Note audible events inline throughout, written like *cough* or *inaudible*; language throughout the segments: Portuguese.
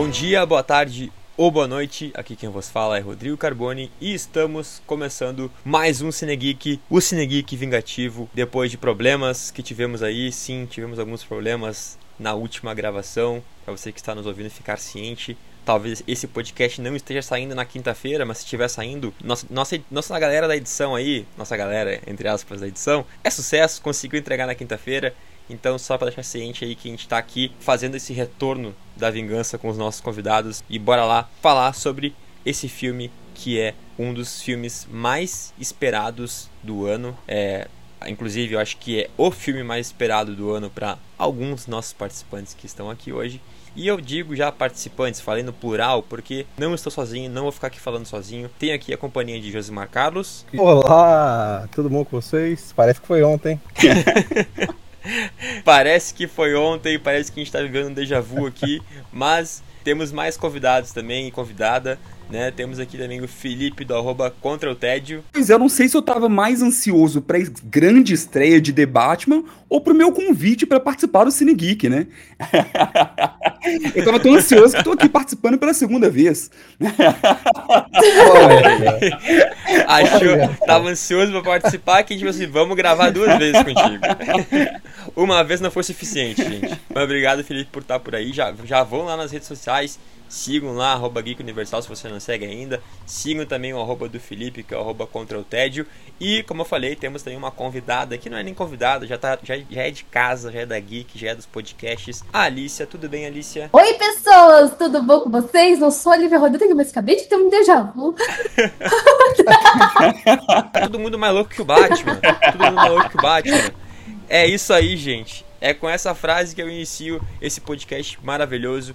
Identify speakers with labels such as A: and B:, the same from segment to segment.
A: Bom dia, boa tarde ou boa noite. Aqui quem vos fala é Rodrigo Carboni e estamos começando mais um Cinegeek, o Cinegeek vingativo. Depois de problemas que tivemos aí, sim, tivemos alguns problemas na última gravação. Para você que está nos ouvindo ficar ciente, talvez esse podcast não esteja saindo na quinta-feira, mas se estiver saindo, nossa, nossa, nossa galera da edição aí, nossa galera, entre aspas, da edição, é sucesso, conseguiu entregar na quinta-feira. Então, só para deixar ciente aí que a gente está aqui fazendo esse retorno da vingança com os nossos convidados e bora lá falar sobre esse filme que é um dos filmes mais esperados do ano. É, inclusive, eu acho que é o filme mais esperado do ano para alguns nossos participantes que estão aqui hoje. E eu digo já participantes, falei no plural, porque não estou sozinho, não vou ficar aqui falando sozinho. Tenho aqui a companhia de Josimar Carlos.
B: Olá, tudo bom com vocês? Parece que foi ontem. *laughs* *laughs*
A: parece que foi ontem, parece que a gente está vivendo um déjà vu aqui, mas temos mais convidados também e convidada. Né? Temos aqui também o Felipe do arroba Contra o Tédio.
C: Pois é, eu não sei se eu tava mais ansioso pra grande estreia de The Batman ou pro meu convite para participar do Cine Geek, né? *laughs* eu tava tão ansioso que tô aqui participando pela segunda vez. *laughs*
A: Achou, tava ansioso pra participar que a gente falou assim, vamos gravar duas vezes contigo. *laughs* Uma vez não foi suficiente, gente. Mas obrigado, Felipe, por estar por aí. Já, já vão lá nas redes sociais Sigam lá, arroba Geek Universal, se você não segue ainda. Sigam também o arroba do Felipe, que é o arroba contra o tédio. E, como eu falei, temos também uma convidada, que não é nem convidada, já, tá, já, já é de casa, já é da Geek, já é dos podcasts. A Alicia, tudo bem, Alicia?
D: Oi, pessoas! Tudo bom com vocês? Não sou a Olivia Rodrigo, mas acabei de ter um déjà vu.
A: tá *laughs* todo mundo mais louco que o Batman. Todo mundo mais louco que o Batman. É isso aí, gente. É com essa frase que eu inicio esse podcast maravilhoso.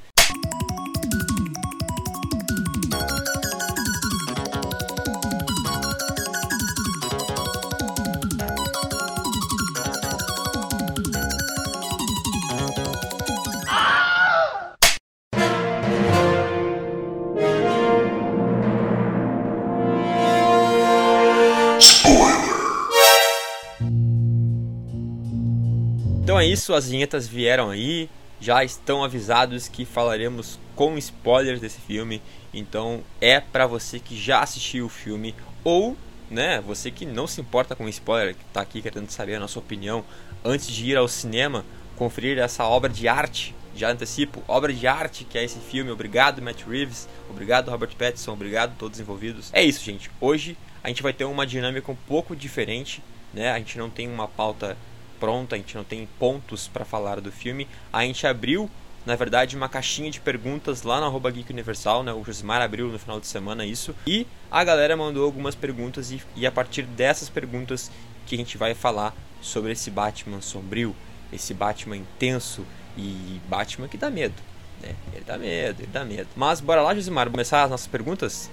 A: Isso, as vinhetas vieram aí, já estão avisados que falaremos com spoilers desse filme, então é para você que já assistiu o filme ou, né, você que não se importa com spoiler, que tá aqui querendo saber a nossa opinião antes de ir ao cinema, conferir essa obra de arte, já antecipo, obra de arte que é esse filme. Obrigado Matt Reeves, obrigado Robert Pattinson, obrigado todos envolvidos. É isso, gente. Hoje a gente vai ter uma dinâmica um pouco diferente, né? A gente não tem uma pauta pronta, a gente não tem pontos para falar do filme. A gente abriu, na verdade, uma caixinha de perguntas lá no arroba Geek Universal, né? O Josimar abriu no final de semana isso. E a galera mandou algumas perguntas e, e a partir dessas perguntas que a gente vai falar sobre esse Batman sombrio, esse Batman intenso e Batman que dá medo. Né? Ele dá medo, ele dá medo. Mas bora lá, Josimar, começar as nossas perguntas?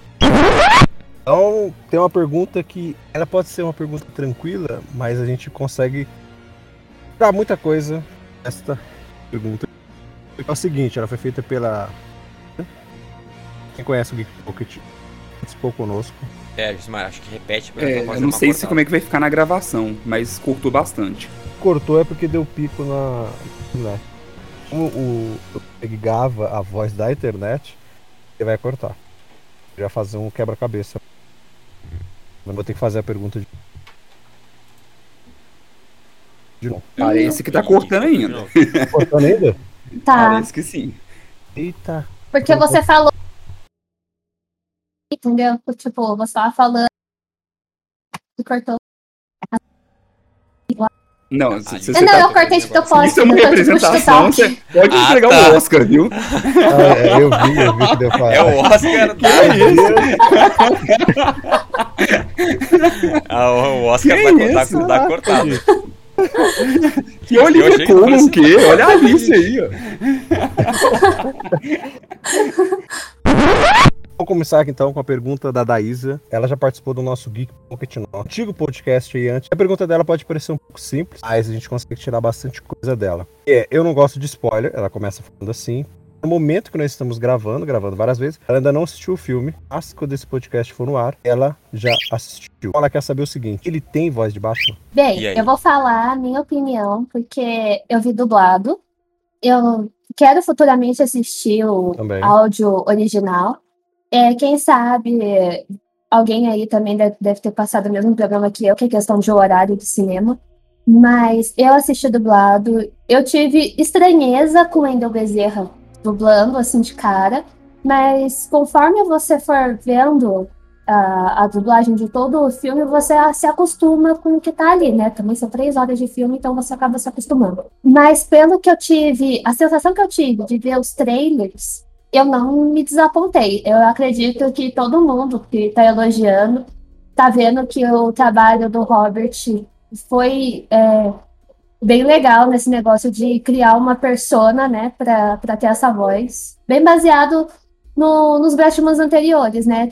B: Então, tem uma pergunta que ela pode ser uma pergunta tranquila, mas a gente consegue Pra muita coisa, esta pergunta é o seguinte, ela foi feita pela. Quem conhece o Geek Pocket participou conosco.
A: É, Gismar, acho que repete.
C: É, eu não sei se como é que vai ficar na gravação, mas cortou bastante.
B: Cortou é porque deu pico na. Né? Como o, o gava a voz da internet, ele vai cortar. Vai fazer um quebra-cabeça. Mas vou ter que fazer a pergunta de
C: de novo. Parece que tá cortando ainda. *laughs*
B: Cortando ainda?
D: Tá.
C: Parece que sim.
B: Eita.
D: Porque você falou. Entendeu? Tipo, você tava falando. E cortou.
C: Não, se, se
D: não, tá... eu cortei de propósito.
C: Isso é uma representação, você pode ah, entregar tá. o Oscar, viu?
B: Ah, é, eu vi, eu vi que deu pra...
A: É o Oscar da *laughs* ah, O Oscar tá, tá, tá cortado.
C: Que Oliver como o quê? Olha a Alice aí, ó.
B: Vamos começar aqui então com a pergunta da Daísa. Ela já participou do nosso Geek Pocket no antigo podcast aí antes. A pergunta dela pode parecer um pouco simples, mas a gente consegue tirar bastante coisa dela. É, eu não gosto de spoiler, ela começa falando assim. No momento que nós estamos gravando, gravando várias vezes, ela ainda não assistiu o filme, mas quando esse podcast for no ar, ela já assistiu. Ela quer saber o seguinte: ele tem voz de baixo?
D: Bem, eu vou falar a minha opinião, porque eu vi dublado. Eu quero futuramente assistir o
B: Também.
D: áudio original. É, quem sabe alguém aí também deve, deve ter passado o mesmo programa que eu, que é questão de horário de cinema. Mas eu assisti dublado. Eu tive estranheza com o Endel Bezerra dublando, assim, de cara. Mas conforme você for vendo a, a dublagem de todo o filme, você se acostuma com o que tá ali, né? Também são três horas de filme, então você acaba se acostumando. Mas pelo que eu tive, a sensação que eu tive de ver os trailers, eu não me desapontei. Eu acredito que todo mundo que tá elogiando tá vendo que o trabalho do Robert foi é, bem legal nesse negócio de criar uma persona, né, pra ter essa voz. Bem baseado no, nos Batmans anteriores, né?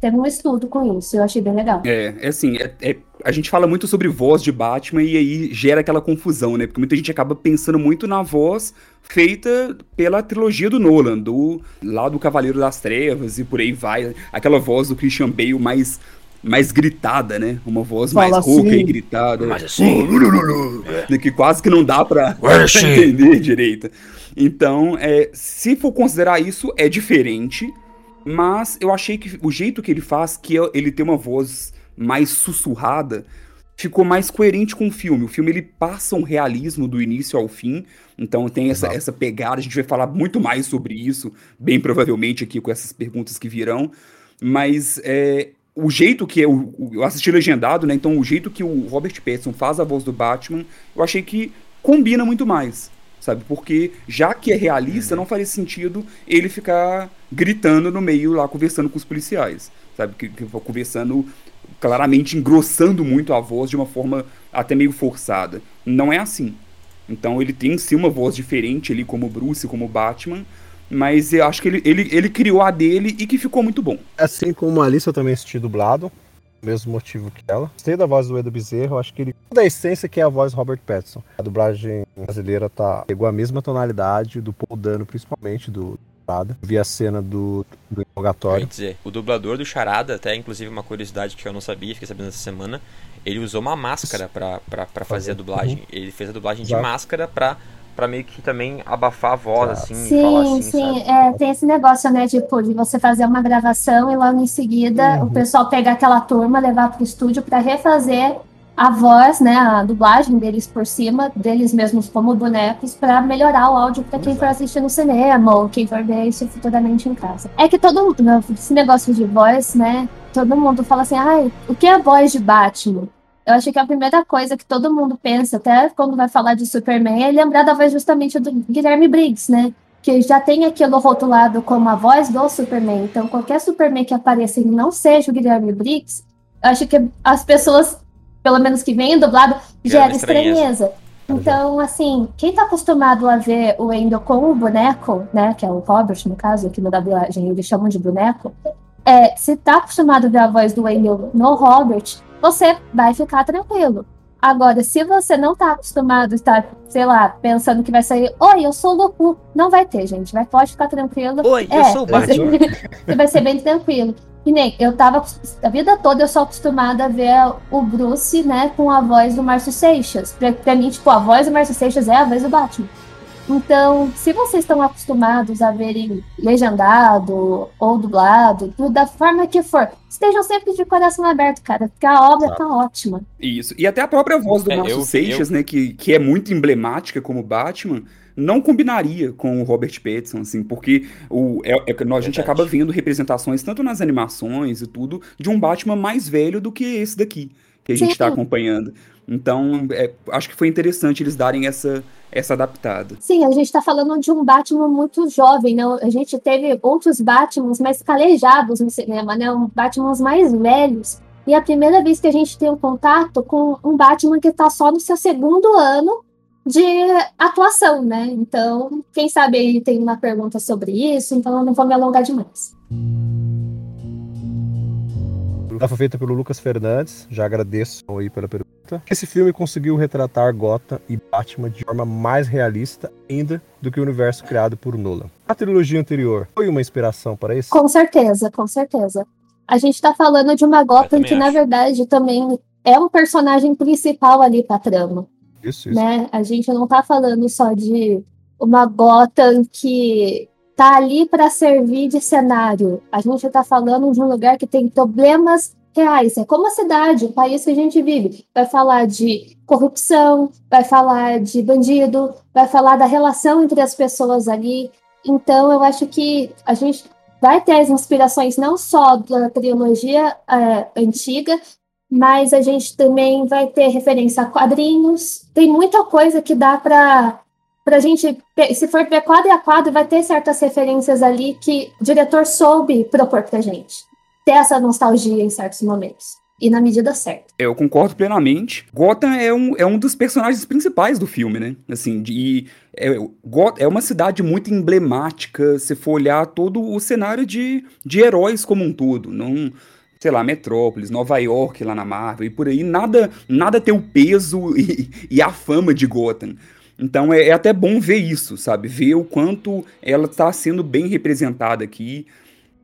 D: Teve um estudo com isso, eu achei bem legal.
C: É, é assim, é, é- a gente fala muito sobre voz de Batman e aí gera aquela confusão, né? Porque muita gente acaba pensando muito na voz feita pela trilogia do Nolan, do lá do Cavaleiro das Trevas e por aí vai. Aquela voz do Christian Bale mais, mais gritada, né? Uma voz
B: Fala
C: mais rouca
B: assim.
C: e gritada.
A: Mas assim, *laughs*
C: que quase que não dá pra, pra
A: assim.
C: entender direito. Então, é, se for considerar isso, é diferente, mas eu achei que o jeito que ele faz, que é- ele tem uma voz mais sussurrada, ficou mais coerente com o filme. O filme ele passa um realismo do início ao fim, então tem essa,
B: Exato.
C: essa pegada. A gente vai falar muito mais sobre isso, bem provavelmente aqui com essas perguntas que virão. Mas é, o jeito que o- eu assisti legendado, né? Então o jeito que o Robert Pattinson faz a voz do Batman, eu achei que combina muito mais, sabe? Porque já que é realista, não faria sentido ele ficar gritando no meio lá conversando com os policiais, sabe? Que, que conversando claramente engrossando muito a voz de uma forma até meio forçada. Não é assim. Então ele tem sim uma voz diferente ali como Bruce, como Batman, mas eu acho que ele, ele, ele criou a dele e que ficou muito bom.
B: Assim como a Alice, eu também assisti dublado. Mesmo motivo que ela. Gostei da voz do Edo Bezerra, eu acho que ele. Da essência que é a voz do Robert Pattinson. A dublagem brasileira tá. Pegou a mesma tonalidade do Paul Dano, principalmente do Charada. Vi a cena do, do interrogatório.
A: dizer, o dublador do Charada, até inclusive uma curiosidade que eu não sabia, fiquei sabendo essa semana, ele usou uma máscara pra fazer a dublagem. Ele fez a dublagem de
B: Exato.
A: máscara pra, pra meio que também abafar a voz,
B: Exato.
A: assim, falar
D: Sim,
A: assim,
D: sim,
A: sabe?
D: é, tem esse negócio, né, tipo, de você fazer uma gravação e logo em seguida
B: Uhum.
D: o pessoal pegar aquela turma, levar pro estúdio para refazer a voz, né, a dublagem deles por cima, deles mesmos como bonecos, para melhorar o áudio para quem for assistir no cinema ou quem for ver isso futuramente em casa. É que todo mundo, esse negócio de voz, né, todo mundo fala assim, ai, o que é a voz de Batman? Eu acho que a primeira coisa que todo mundo pensa, até quando vai falar de Superman, é lembrar da voz justamente do Guilherme Briggs, né? Que já tem aquilo rotulado como a voz do Superman. Então, qualquer Superman que apareça e não seja o Guilherme Briggs, eu acho que as pessoas, pelo menos que vêm dublado,
A: Gera estranheza.
D: estranheza. Então, assim, quem tá acostumado a ver o Endo com o boneco, né? Que é o Robert, no caso, aqui no dublagem, eles chamam de boneco. É, se tá acostumado a ver a voz do Endo no Robert, você vai ficar tranquilo. Agora, se você não tá acostumado a estar, sei lá, pensando que vai sair, oi, eu sou o Goku, não vai ter, gente. Vai, pode ficar tranquilo.
A: Oi, eu
D: É,
A: sou o
D: você,
A: Batman. *laughs*
D: você vai ser bem tranquilo. E nem, eu tava, a vida toda eu sou acostumada a ver o Bruce, né, com a voz do Márcio Seixas. Pra, pra mim, tipo, a voz do Márcio Seixas é a voz do Batman. Então, se vocês estão acostumados a verem legendado ou dublado, tudo da forma que for, estejam sempre de coração aberto, cara, porque a obra tá ótima.
C: Isso. E até a própria voz do
A: É,
C: Márcio
A: eu-
C: Seixas, né, que, que é muito emblemática como Batman, não combinaria com o Robert Pattinson, assim, porque o, é, é a gente
A: Verdade.
C: acaba vendo representações, tanto nas animações e tudo, de um Batman mais velho do que esse daqui, que a gente está acompanhando. Então, é, acho que foi interessante eles darem essa, essa adaptada.
D: Sim, a gente tá falando de um Batman muito jovem, né? A gente teve outros Batmans mais calejados no cinema, né? Um Batmans mais velhos. E é a primeira vez que a gente tem um contato com um Batman que tá só no seu segundo ano de atuação, né? Então, quem sabe aí tem uma pergunta sobre isso, então eu não vou me alongar demais.
B: Ela foi feita pelo Lucas Fernandes, já agradeço aí pela pergunta. Esse filme conseguiu retratar Gotham e Batman de forma mais realista ainda do que o universo criado por Nolan. A trilogia anterior foi uma inspiração para isso?
D: Com certeza, com certeza. A gente tá falando de uma Gotham que, na
A: acho.
D: verdade, também é um personagem principal ali pra trama.
B: Isso, isso.
D: né? A gente não tá falando só de uma Gotham que tá ali para servir de cenário. A gente está falando de um lugar que tem problemas reais. É como a cidade, o país que a gente vive. Vai falar de corrupção, vai falar de bandido, vai falar da relação entre as pessoas ali. Então, eu acho que a gente vai ter as inspirações não só da trilogia é, antiga, mas a gente também vai ter referência a quadrinhos. Tem muita coisa que dá para para a gente, se for ver quadro a quadro, vai ter certas referências ali que o diretor soube propor para gente. Ter essa nostalgia em certos momentos. E na medida certa.
C: Eu concordo plenamente. Gotham é um, é um dos personagens principais do filme, né? Assim, de, é, é uma cidade muito emblemática, se for olhar todo o cenário de, de heróis como um todo. Não, sei lá, Metrópolis, Nova York lá na Marvel e por aí, nada, nada tem o peso *laughs* e, e a fama de Gotham. Então é, é, até bom ver isso, sabe? Ver o quanto ela está sendo bem representada aqui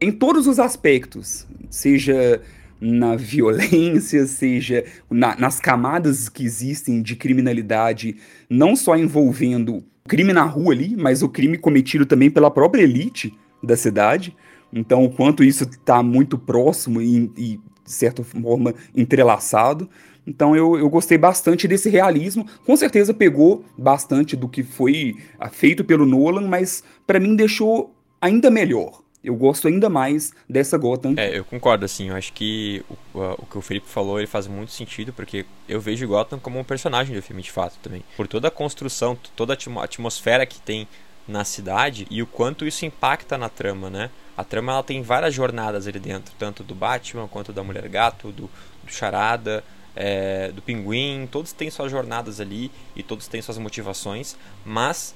C: em todos os aspectos, seja na violência, *laughs* seja na, nas camadas que existem de criminalidade, não só envolvendo crime na rua ali, mas o crime cometido também pela própria elite da cidade. Então, o quanto isso está muito próximo e, e, de certa forma, entrelaçado. Então eu, eu gostei bastante desse realismo. Com certeza pegou bastante do que foi ah, feito pelo Nolan, mas para mim deixou ainda melhor. Eu gosto ainda mais dessa Gotham.
A: É, eu concordo, assim. Eu acho que o, o que o Felipe falou ele faz muito sentido, porque eu vejo Gotham como um personagem do filme, de fato, também. Por toda a construção, toda a atmosfera que tem na cidade e o quanto isso impacta na trama, né? A trama ela tem várias jornadas ali dentro, tanto do Batman quanto da Mulher Gato, do, do Charada, é, do Pinguim, todos têm suas jornadas ali e todos têm suas motivações, mas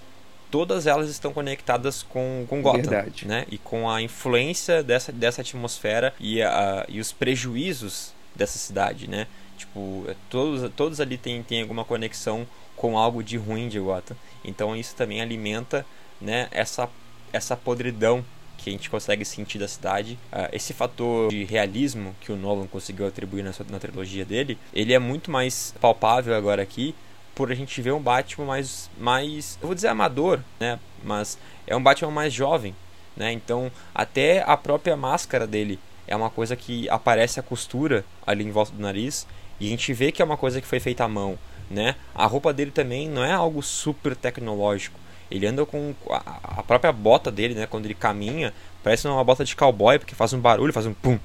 A: todas elas estão conectadas com, com Gotham, Verdade. né? E com a influência dessa, dessa atmosfera e, a, e os prejuízos dessa cidade, né? Tipo, é, todos, todos ali têm, têm alguma conexão com algo de ruim de Gotham. Então isso também alimenta, né, essa, essa podridão que a gente consegue sentir da cidade. Uh, esse fator de realismo que o Nolan conseguiu atribuir na, na trilogia dele, ele é muito mais palpável agora aqui por a gente ver um Batman mais, mais, eu vou dizer amador, né? Mas é um Batman mais jovem, né? Então até a própria máscara dele é uma coisa que aparece a costura ali em volta do nariz e a gente vê que é uma coisa que foi feita à mão, né? A roupa dele também não é algo super tecnológico. Ele anda com a, própria bota dele, né? Quando ele caminha, parece uma bota de cowboy, porque faz um barulho, faz um pum,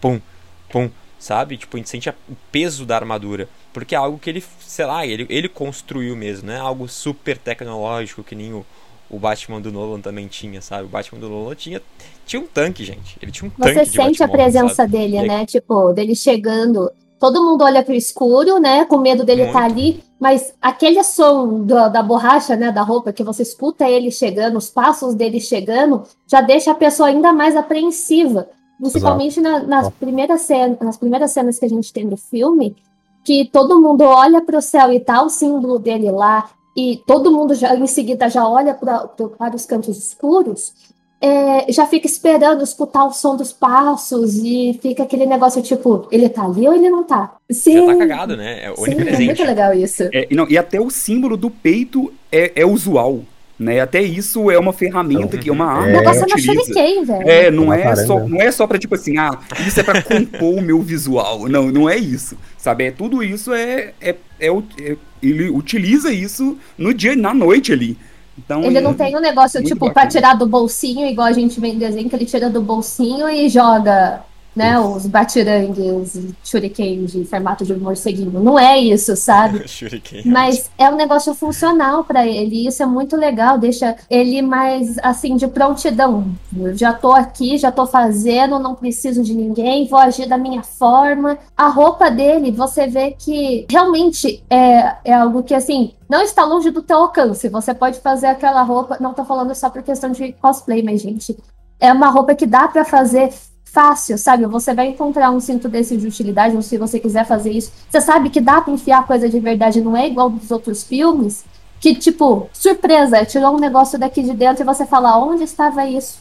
A: pum, pum, sabe? Tipo, a gente sente o peso da armadura. Porque é algo que ele, sei lá, ele, ele construiu mesmo, não é algo super tecnológico que nem o, o Batman do Nolan também tinha, sabe? O Batman do Nolan tinha, tinha um tanque, gente. Ele tinha um
D: Você
A: tanque.
D: Você sente a presença sabe? dele, né? Tipo, dele chegando todo mundo olha pro escuro, né? Com medo dele estar tá ali, mas aquele som do, da borracha, né? Da roupa, que você escuta ele chegando, os passos dele chegando, já deixa a pessoa ainda mais apreensiva. Principalmente na, nas, primeiras cenas, nas primeiras cenas que a gente tem do filme, que todo mundo olha para o céu e tá o símbolo dele lá, e todo mundo já em seguida já olha pra, pra, para os cantos escuros é, já fica esperando escutar o som dos passos e fica aquele negócio tipo, ele tá ali ou ele não tá?
A: Sim. Já tá cagado, né? É
D: Sim, é muito legal isso.
C: É, e, não, e até o símbolo do peito é, é usual. Né? Até isso é uma ferramenta que é uma arma.
D: É, o negócio é uma shuriken, velho.
C: É, não é, só, não é só pra tipo assim, ah, isso é pra compor o meu visual. Não, não é isso. Sabe? É, tudo isso é, é, é, é Ele utiliza isso no dia na noite ali.
D: Então, ele não tem um negócio, tipo, pra tirar do bolsinho, igual a gente vê em desenho, que ele tira do bolsinho e joga né, os batirangues, shuriken de formato de morceguinho. Não é isso, sabe? *laughs* Mas é um negócio funcional para ele. Isso é muito legal, deixa ele mais assim de prontidão. Eu já tô aqui, já tô fazendo, não preciso de ninguém, vou agir da minha forma. A roupa dele, você vê que realmente é, é algo que assim não está longe do teu alcance. Você pode fazer aquela roupa. Não tô falando só por questão de cosplay, mas, gente, é uma roupa que dá para fazer fácil, sabe? Você vai encontrar um cinto desse de utilidade, ou se você quiser fazer isso, você sabe que dá pra enfiar coisa de verdade, não é igual dos outros filmes, que, tipo, surpresa, tirou um negócio daqui de dentro e você fala, onde estava isso?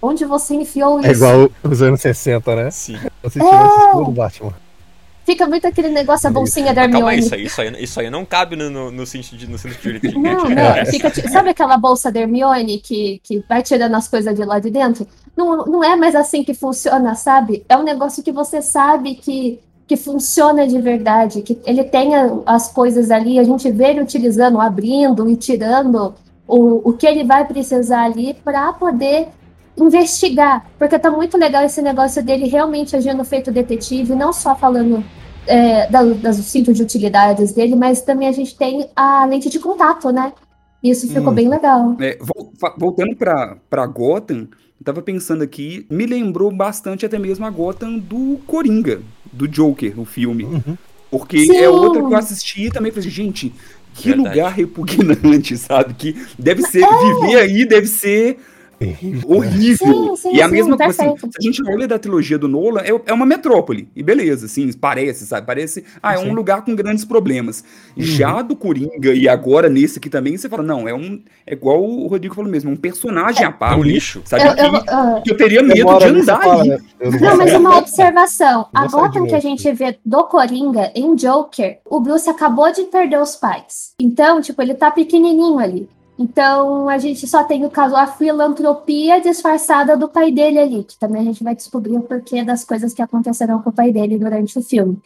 D: Onde você enfiou é
B: isso? É igual os anos 60, né?
A: Sim.
B: Você tirou é... isso tudo, Batman.
D: Fica muito aquele negócio, a bolsinha da
A: Calma aí,
D: Hermione.
A: isso aí, isso aí, isso aí não cabe no, no, no cinto de, no cinto de.
D: Não, não, fica, ti- sabe aquela bolsa da Hermione que, que vai tirando as coisas de lá de dentro? Não, não é mais assim que funciona, sabe? É um negócio que você sabe que, que funciona de verdade, que ele tem a- as coisas ali, a gente vê ele utilizando, abrindo e tirando o, o que ele vai precisar ali para poder investigar. Porque tá muito legal esse negócio dele realmente agindo feito detetive, não só falando é, da, das cintos de utilidades dele, mas também a gente tem a lente de contato, né? Isso ficou
B: Hum.
D: bem legal.
C: É, voltando pra, pra Gotham, eu tava pensando aqui, me lembrou bastante até mesmo a Gotham do Coringa, do Joker, o filme.
B: Uhum.
C: Porque
D: Sim.
C: é outra que eu assisti e também falei, gente, que
A: Verdade.
C: lugar repugnante, *laughs* sabe? Que deve ser,
D: É.
C: viver aí deve ser horrível.
D: Sim, sim,
C: e a
D: sim,
C: mesma coisa, assim, se a gente olha da trilogia do Nolan, é, é uma metrópole, e beleza, assim, parece, sabe? Parece, ah, é um lugar com grandes problemas.
B: Uhum.
C: Já do Coringa e agora nesse aqui também, você fala, não, é um, é igual o Rodrigo falou mesmo, é um personagem à
A: É um lixo.
C: Sabe?
D: Eu, eu,
C: que,
D: ah,
C: que eu teria medo de
B: ali, você
C: andar
B: fala,
C: aí.
B: né? Eu não
D: Não, mas uma observação. A Gotham que a gente vê do Coringa em Joker, o Bruce acabou de perder os pais. Então, tipo, ele tá pequenininho ali. Então, a gente só tem o caso, a filantropia disfarçada do pai dele ali, que também a gente vai descobrir o porquê das coisas que aconteceram com o pai dele durante o filme.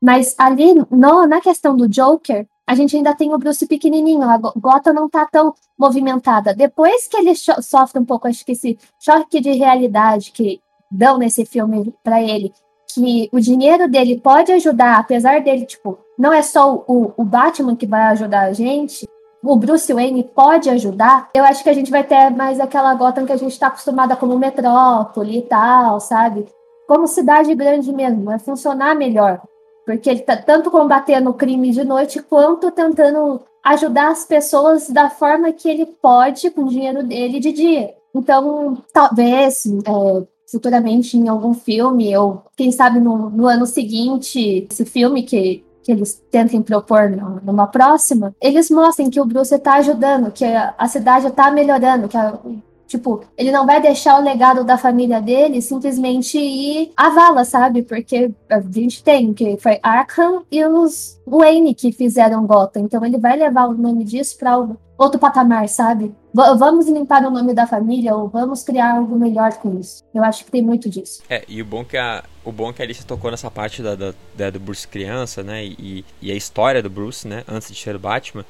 D: Mas ali, no, na questão do Joker, a gente ainda tem o Bruce pequenininho, a Go- Gotham não tá tão movimentada. Depois que ele sofre um pouco, acho que esse choque de realidade que dão nesse filme pra ele, que o dinheiro dele pode ajudar, apesar dele, tipo, não é só o, o Batman que vai ajudar a gente, o Bruce Wayne pode ajudar, eu acho que a gente vai ter mais aquela Gotham que a gente tá acostumada como metrópole e tal, sabe? Como cidade grande mesmo, vai funcionar melhor. Porque ele tá tanto combatendo o crime de noite quanto tentando ajudar as pessoas da forma que ele pode com o dinheiro dele de dia. Então, talvez é, futuramente em algum filme, ou quem sabe no, no ano seguinte, esse filme que, que eles tentem propor numa próxima, eles mostrem que o Bruce está ajudando, que a, cidade está melhorando, que a- Tipo, ele não vai deixar o legado da família dele simplesmente ir à vala, sabe? Porque a gente tem que foi Arkham e os Wayne que fizeram Gotham. Então ele vai levar o nome disso para outro patamar, sabe? V- vamos limpar o nome da família ou vamos criar algo melhor com isso. Eu acho que tem muito disso.
A: É, e o bom que a, o bom que a Alice tocou nessa parte da, da, da- do Bruce criança, né? E, e a história do Bruce, né? Antes de ser o Batman.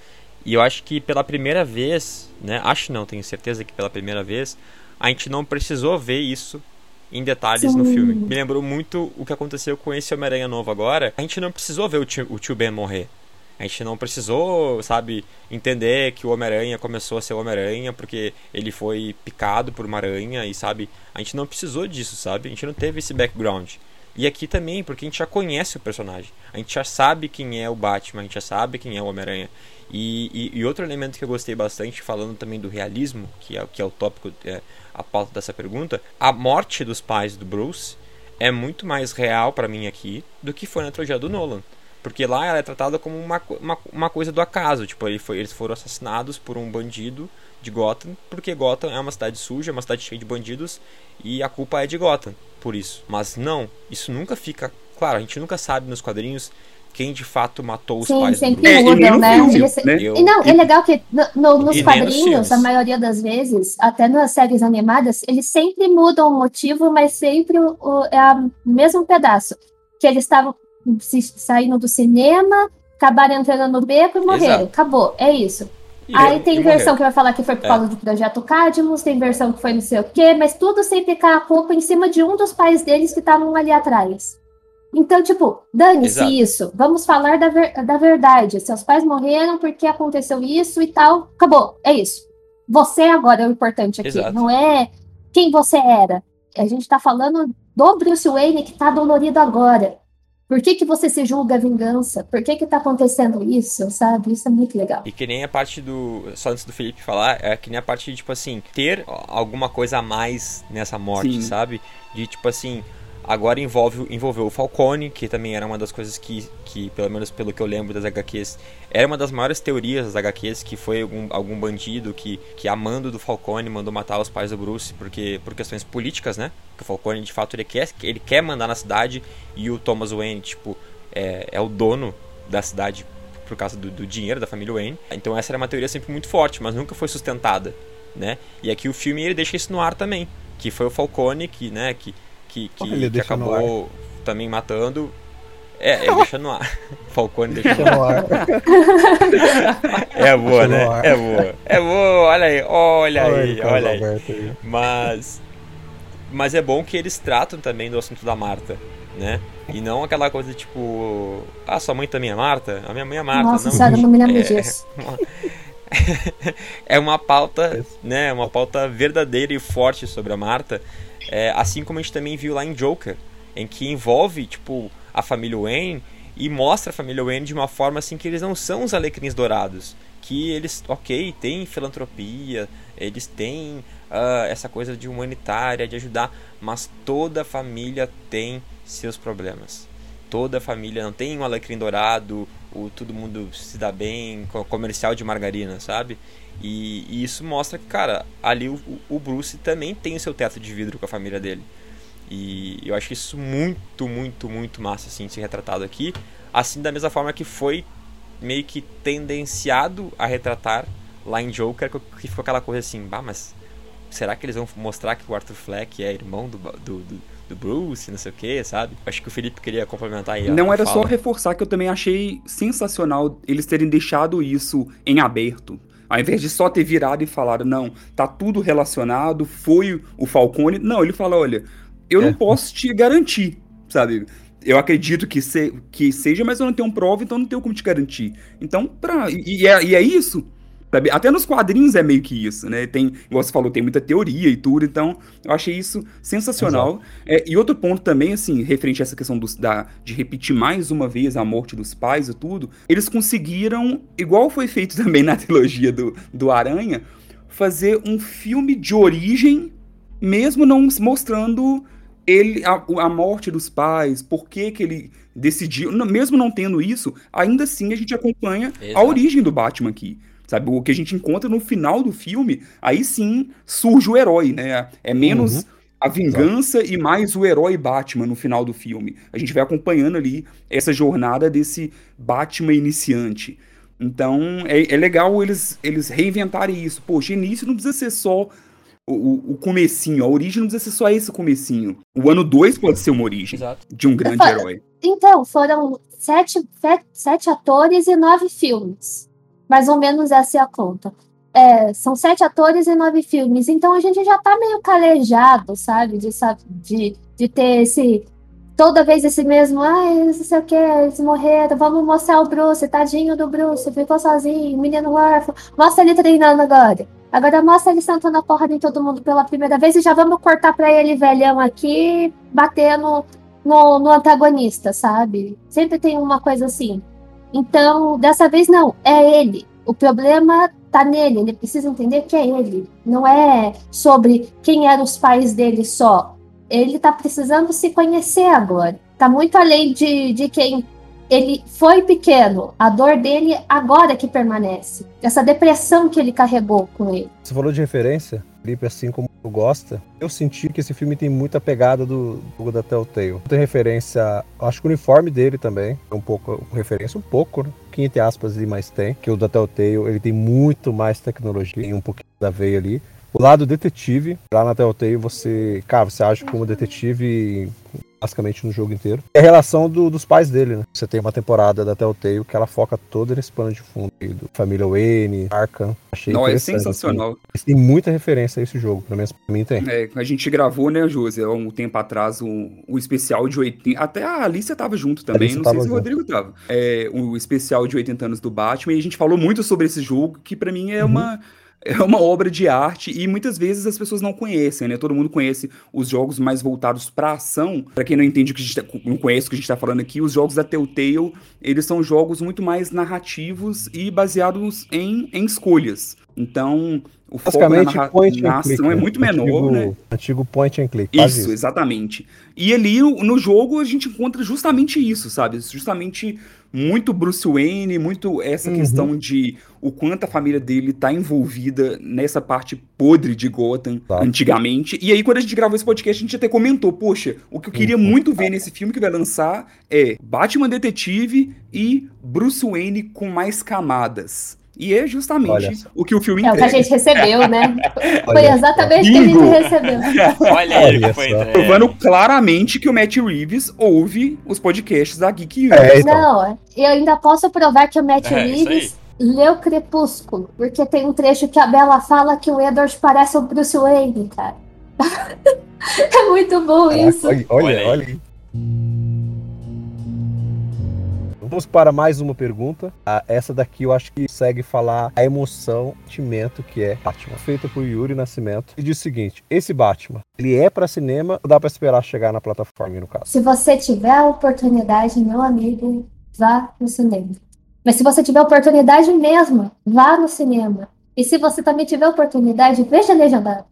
A: E eu acho que pela primeira vez, né? Acho não, tenho certeza que pela primeira vez, a gente não precisou ver isso em detalhes no
D: Sim.
A: filme. Me lembrou muito o que aconteceu com esse Homem-Aranha novo agora. A gente não precisou ver o tio, o tio Ben morrer. A gente não precisou, sabe, entender que o Homem-Aranha começou a ser o Homem-Aranha porque ele foi picado por uma aranha e, sabe, a gente não precisou disso, sabe? A gente não teve esse background. E aqui também, porque a gente já conhece o personagem. A gente já sabe quem é o Batman, a gente já sabe quem é o Homem-Aranha. E, e, e outro elemento que eu gostei bastante, falando também do realismo, que é, que é o tópico, é, a pauta dessa pergunta, a morte dos pais do Bruce é muito mais real pra mim aqui do que foi na trilogia do Nolan. Porque lá ela é tratada como uma, uma, uma coisa do acaso. Tipo, ele foi, eles foram assassinados por um bandido de Gotham, porque Gotham é uma cidade suja, uma cidade cheia de bandidos, e a culpa é de Gotham por isso. Mas não, isso nunca fica. Claro, a gente nunca sabe nos quadrinhos quem de fato matou os
D: Sim,
A: pais do
D: sempre
A: Bruce.
C: É, e nem
D: mudam,
C: no
D: né?
C: né?
A: Eu-
D: E não, é legal que no- no- nos quadrinhos, a maioria das vezes, até nas séries animadas, eles sempre mudam o motivo, mas sempre o, é o mesmo pedaço. Que eles estavam saindo do cinema, acabaram entrando no beco e morreram.
A: Exato.
D: Acabou, é isso.
A: E-
D: Aí
A: e
D: tem
A: morreu.
D: versão que vai falar que foi por
A: É.
D: causa do projeto Cadmus, tem versão que foi não sei o quê, mas tudo sempre cai a culpa em cima de um dos pais deles que estavam ali atrás. Então, tipo, dane-se isso. Vamos falar da, ver- da verdade. Seus pais morreram porque aconteceu isso e tal. Acabou. É isso. Você agora é o importante aqui.
A: Exato.
D: Não é quem você era. A gente tá falando do Bruce Wayne que tá dolorido agora. Por que, que você se julga a vingança? Por que que tá acontecendo isso, sabe? Isso é muito legal.
A: E que nem a parte do. Só antes do Felipe falar, é que nem a parte de, tipo assim, ter alguma coisa a mais nessa morte,
C: Sim.
A: sabe? De tipo assim. Agora envolve, envolveu o Falcone, que também era uma das coisas que, que, pelo menos pelo que eu lembro das HQs, era uma das maiores teorias das HQs, que foi algum, algum bandido que, que amando do Falcone mandou matar os pais do Bruce porque, por questões políticas, né? Que o Falcone, de fato, ele quer, ele quer mandar na cidade e o Thomas Wayne, tipo, é, é o dono da cidade por causa do, do, dinheiro da família Wayne. Então essa era uma teoria sempre muito forte, mas nunca foi sustentada, né? E aqui o filme ele deixa isso no ar também, que foi o Falcone que, né, que que, que, que acabou também matando. É, ele *laughs* deixa no ar. *laughs* Falcone deixa no ar. *laughs* é boa, né? É boa. É boa, olha aí, olha aí, olha aí. Mas mas é bom que eles tratam também do assunto da Marta, né? E não aquela coisa tipo, ah, sua mãe também é Marta? A minha mãe é Marta.
D: Nossa, não, não me lembro é, disso.
A: É uma pauta, né? Uma pauta verdadeira e forte sobre a Marta. É, assim como a gente também viu lá em Joker, em que envolve, tipo, a família Wayne e mostra a família Wayne de uma forma assim que eles não são os alecrins dourados. Que eles, ok, têm filantropia, eles têm uh, essa coisa de humanitária, de ajudar, mas toda família tem seus problemas. Toda família não tem um alecrim dourado, o todo mundo se dá bem, comercial de margarina, sabe? E, e isso mostra que, cara, ali o, o, Bruce também tem o seu teto de vidro com a família dele. E eu acho isso muito, muito, muito massa, assim, ser retratado aqui. Assim, da mesma forma que foi meio que tendenciado a retratar lá em Joker, que ficou aquela coisa assim, bah, mas será que eles vão mostrar que o Arthur Fleck é irmão do, do, do, do Bruce, não sei o que, sabe? Acho que o Felipe queria complementar aí.
C: Não, era fala. só reforçar que eu também achei sensacional eles terem deixado isso em aberto. Ao invés de só ter virado e falado, não, tá tudo relacionado, foi o Falcone. Não, ele fala, olha, eu é. não posso te garantir, sabe? Eu acredito que, se, que seja, mas eu não tenho prova, então não tenho como te garantir. Então, pra, e, e, é, e é isso. Sabe? Até nos quadrinhos é meio que isso, né? Tem, igual você falou, tem muita teoria e tudo, então eu achei isso sensacional. É, e outro ponto também, assim, referente a essa questão dos, da, de repetir mais uma vez a morte dos pais e tudo, eles conseguiram, igual foi feito *laughs* também na trilogia do, do Aranha, fazer um filme de origem, mesmo não mostrando ele a, a morte dos pais, por que, que ele decidiu, mesmo não tendo isso, ainda assim a gente acompanha Exato. a origem do Batman aqui. Sabe, o que a gente encontra no final do filme, aí sim surge o herói, né? É menos uhum. a vingança Exato. e mais o herói Batman no final do filme. A gente vai acompanhando ali essa jornada desse Batman iniciante. Então é, é legal eles, eles reinventarem isso. Poxa, início não precisa ser só o, o comecinho, a origem não precisa ser só esse comecinho. O ano 2 pode ser uma origem Exato. de um grande herói.
D: Então, foram sete, sete atores e nove filmes. Mais ou menos essa é a conta. É, são sete atores e nove filmes. Então a gente já tá meio calejado, sabe? De, de, de ter esse. Toda vez esse mesmo, ai, não sei o que, eles morreram, vamos mostrar o Bruce, tadinho do Bruce, ficou sozinho, menino órfão, mostra ele treinando agora. Agora mostra ele sentando a porra de todo mundo pela primeira vez e já vamos cortar pra ele, velhão, aqui, batendo no, no antagonista, sabe? Sempre tem uma coisa assim. Então, dessa vez não, é ele. O problema tá nele, ele precisa entender que é ele. Não é sobre quem eram os pais dele só. Ele tá precisando se conhecer agora. Tá muito além de, de quem ele foi pequeno. A dor dele agora que permanece. Essa depressão que ele carregou com ele.
B: Você falou de referência, Assim como tu gosta. Eu senti que esse filme tem muita pegada do, do da Telltale. Tem referência, acho que o uniforme dele também é um pouco referência, um pouco, né? Entre aspas, e mais tem. Que o da Telltale, ele tem muito mais tecnologia, tem um pouquinho da veia ali. O lado detetive, lá na Telltale você, cara, você age como detetive basicamente no jogo inteiro. É a relação do, dos pais dele, né? Você tem uma temporada da Telltale que ela foca toda nesse plano de fundo do família Wayne, Arkham. Achei
C: Não, é sensacional.
B: Assim. Tem muita referência a esse jogo, pelo menos pra mim tem.
C: É, a gente gravou, né, José, há um tempo atrás, o, o especial de 80... Até a Alicia tava junto também, não sei se o Rodrigo tava. É, o especial de 80 anos do Batman, e a gente falou muito sobre esse jogo, que para mim é uhum. uma é uma obra de arte e muitas vezes as pessoas não conhecem, né? Todo mundo conhece os jogos mais voltados para ação. Para quem não entende o que a gente tá, não conhece o que a gente tá falando aqui, os jogos da Telltale, eles são jogos muito mais narrativos e baseados em, em escolhas. Então, o foco na,
B: Basicamente, point
C: na ação
B: click.
C: é
B: né?
C: muito menor,
B: antigo,
C: né?
B: Antigo point and click. quase
C: Isso, exatamente. E ali no no jogo a gente encontra justamente isso, sabe? Justamente muito Bruce Wayne, muito essa
B: Uhum.
C: questão de o quanto a família dele tá envolvida nessa parte podre de Gotham
B: Tá.
C: antigamente. E aí, quando a gente gravou esse podcast, a gente até comentou: poxa, o que eu queria
B: Uhum.
C: muito ver nesse filme que vai lançar é Batman Detetive e Bruce Wayne com mais camadas. E é justamente o que o filme
D: É o que a
C: entrega.
D: gente recebeu, né? *laughs* Foi exatamente o que a gente recebeu. *laughs*
A: Olha aí
B: Olha
A: foi.
C: Provando claramente que o Matt Reeves ouve os podcasts da Geek News.
B: É, então.
D: Não, eu ainda posso provar que o Matt
A: É,
D: Reeves leu Crepúsculo, porque tem um trecho que a Bella fala que o Edward parece o Bruce Wayne, cara. *laughs* é muito bom
B: Caraca,
D: isso.
B: olha,
A: Olha
B: olha, Vamos para mais uma pergunta. Ah, essa daqui eu acho que consegue falar a emoção, o sentimento que é Batman. Feita por Yuri Nascimento. E diz o seguinte: esse Batman, ele é para cinema ou dá para esperar chegar na plataforma, no caso?
D: Se você tiver a oportunidade, meu amigo, vá no cinema. Mas se você tiver a oportunidade mesmo, vá no cinema. E se você também tiver a oportunidade, veja legendado.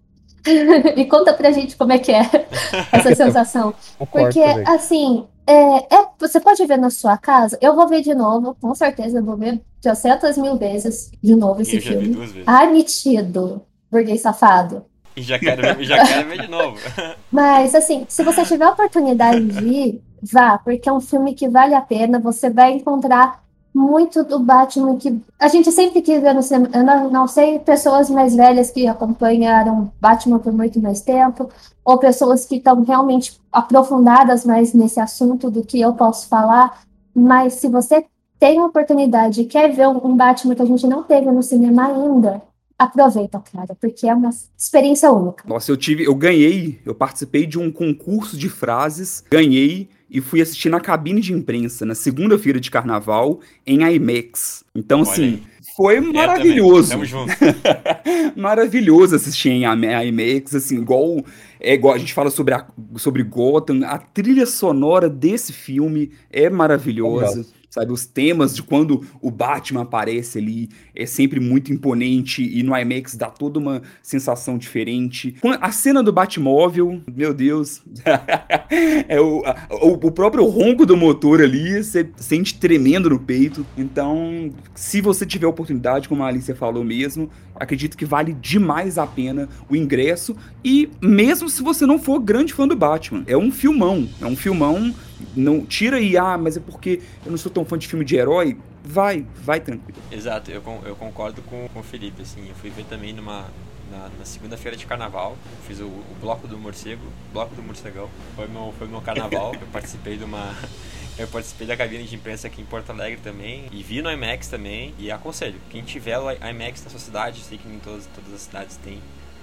D: *laughs* e conta pra gente como é que é *laughs* essa *laughs* sensação. Porque,
B: também.
D: assim, é, é- você pode ver na sua casa. Eu vou ver de novo, com certeza, eu vou ver 300 mil vezes de novo esse
A: Eu já vi
D: filme.
A: duas vezes.
D: Ai, metido, burguês safado.
A: E já quero ver, já quero ver de novo. *laughs*
D: Mas, assim, se você tiver a oportunidade de ir, vá, porque é um filme que vale a pena. Você vai encontrar muito do Batman que a gente sempre quis ver no cinema. Eu não, não sei pessoas mais velhas que acompanharam Batman por muito mais tempo, ou pessoas que estão realmente aprofundadas mais nesse assunto do que eu posso falar. Mas se você tem a oportunidade e quer ver um, Batman que a gente não teve no cinema ainda, aproveita, cara, porque é uma experiência única.
C: Nossa, eu tive, eu ganhei, eu participei de um concurso de frases, ganhei e fui assistir na cabine de imprensa na segunda-feira de carnaval em IMAX. Então,
A: Olha
C: assim,
A: aí.
C: foi maravilhoso.
A: Tamo junto. *laughs*
C: maravilhoso assistir em IMA- IMAX, assim, igual, é igual a gente fala sobre, a, sobre Gotham, a trilha sonora desse filme é maravilhosa.
B: Maravilhosa.
C: Sabe, os temas de quando o Batman aparece ali é sempre muito imponente e no IMAX dá toda uma sensação diferente. A cena do Batmóvel, meu Deus, *laughs* é o, a- o próprio ronco do motor ali, você sente tremendo no peito. Então, se você tiver oportunidade, como a Alicia falou mesmo, acredito que vale demais a pena o ingresso. E mesmo se você não for grande fã do Batman, é um filmão. É um filmão. Não tira aí, ah, mas é porque eu não sou tão fã de filme de herói. Vai, vai tranquilo.
A: Exato, eu, eu concordo com, com o Felipe, assim, eu fui ver também numa, na, na segunda-feira de carnaval, fiz o, o bloco do morcego, bloco do morcegão, foi meu, foi meu carnaval, *laughs* eu participei de uma, *laughs* eu participei da cabine de imprensa aqui em Porto Alegre também, e vi no IMAX também, e aconselho, quem tiver o IMAX na sua cidade, sei que nem todas, todas as cidades tem,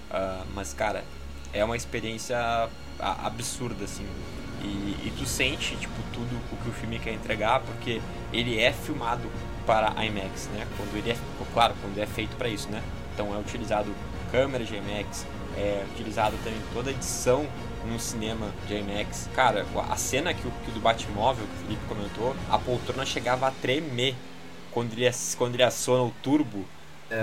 A: ah, mas cara, é uma experiência a- absurda, assim, e, e tu sente, tipo, tudo o que o filme quer entregar, porque ele é filmado para IMAX, né? Quando ele é, claro, quando é feito para isso, né? Então é utilizado câmera de IMAX, é utilizado também toda a edição num cinema de IMAX. Cara, a cena que o, que do Batmóvel, que o Felipe comentou, a poltrona chegava a tremer quando ele, quando ele aciona o turbo.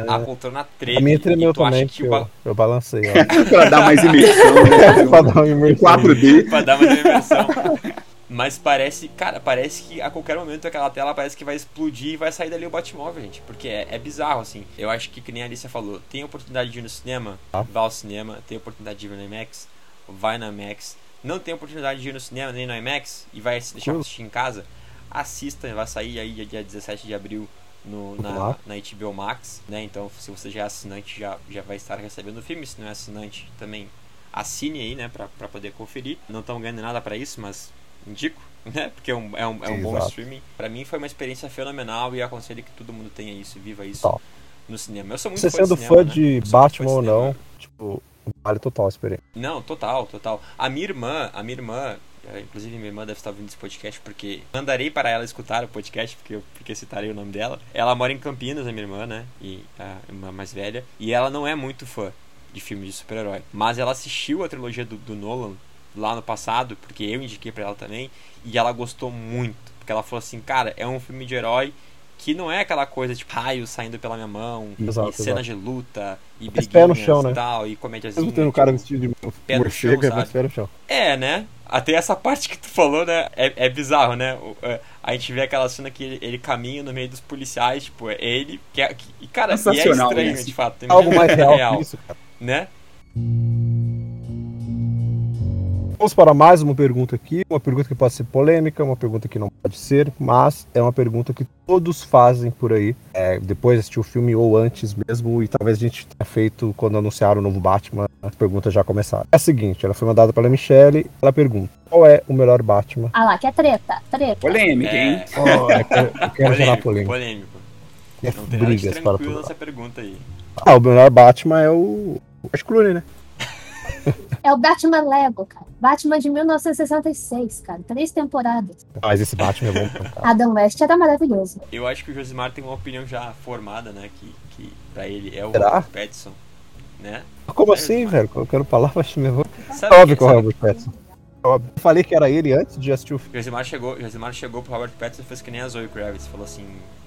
A: A poltrona treme.
B: A minha tremeu também,
A: que
B: porque
A: o
B: eu, eu balancei. ó. *laughs*
C: pra dar mais imersão, né? *laughs*
B: pra dar uma
C: Em
B: imersão.
C: 4D.
A: pra dar uma dimensão. *laughs* Mas parece, cara, parece que a qualquer momento aquela tela parece que vai explodir e vai sair dali o Batmóvel, gente. Porque é, é bizarro, assim. Eu acho que, que nem a Alicia falou, tem oportunidade de ir no cinema,
B: Ah.
A: vá ao cinema. Tem oportunidade de ir no IMAX, vai no IMAX. Não tem oportunidade de ir no cinema nem no IMAX e vai se deixar assistir em casa, assista, vai sair aí dia- dia 17 de abril no, na, na HBO Max, né? Então, se você já é assinante, já, já vai estar recebendo o filme. Se não é assinante, também assine aí, né? Pra, pra poder conferir. Não estamos ganhando nada pra isso, mas indico, *laughs* né? Porque é um, é um, é um bom streaming. Pra mim foi uma experiência fenomenal e aconselho que todo mundo tenha isso, viva isso
B: Top.
A: no cinema. Eu sou muito
B: Você sendo
A: cinema,
B: fã
A: né?
B: de Batman ou não, tipo, vale total a experiência.
A: Não, total, total. A minha irmã, a minha irmã, inclusive minha irmã deve estar ouvindo esse podcast porque mandarei para ela escutar o podcast porque eu porque citarei o nome dela. Ela mora em Campinas, a minha irmã, né? E a irmã mais velha, e ela não é muito fã de filmes de super-herói, mas ela assistiu a trilogia do, do Nolan lá no passado, porque eu indiquei para ela também, e ela gostou muito, porque ela falou assim, cara, é um filme de herói que não é aquela coisa tipo raios saindo pela minha mão,
B: Exato,
A: e cenas
B: exato.
A: de luta, e briguinhas
B: chão, né?
A: e tal, e comédiazinha.
B: Mesmo tendo um cara vestido de
A: pé no chão,
B: mas
A: sabe?
B: pé no chão.
A: É, né? Até essa parte que tu falou, né? É, é bizarro, né? É, A gente vê aquela cena que ele, ele caminha no meio dos policiais, tipo, é ele. Que, é- que, e, cara, e é estranho,
C: né?
A: de fato.
B: Algo mais *laughs*
A: é
B: real que isso, cara.
A: né?
B: Vamos para mais uma pergunta aqui, uma pergunta que pode ser polêmica, uma pergunta que não pode ser, mas é uma pergunta que todos fazem por aí, é, depois de assistir o filme ou antes mesmo, e talvez a gente tenha feito quando anunciaram o novo Batman, as perguntas já começaram. É a seguinte, ela foi mandada pela Michelle, ela pergunta, qual é o melhor Batman?
D: Ah lá, que é treta, treta.
C: Polêmica,
A: É,
C: hein?
B: Oh, eu quero, eu quero gerar
A: polêmico,
B: polêmica.
A: polêmico.
B: É
A: Não tem nada de
B: brigas para
A: nessa pergunta aí.
B: Ah, o melhor Batman é o o George Clooney, né?
D: É o Batman Lego, cara. Batman de 1966, cara. Três temporadas.
B: Mas esse Batman é bom pra caralho.
D: Adam West era maravilhoso.
A: Eu acho que o Josimar tem uma opinião já formada, né? Que, que pra ele é o
B: Será?
A: Robert Pattinson, né?
B: Como assim, velho? Colocando palavras me levou.
A: Sabe,
B: Óbvio que é o Robert Pattinson. Óbvio. Eu falei que era ele antes de assistir o filme.
A: Josimar chegou, Josimar chegou pro Robert Pattinson e fez que nem a Zoe Kravitz. Falou assim,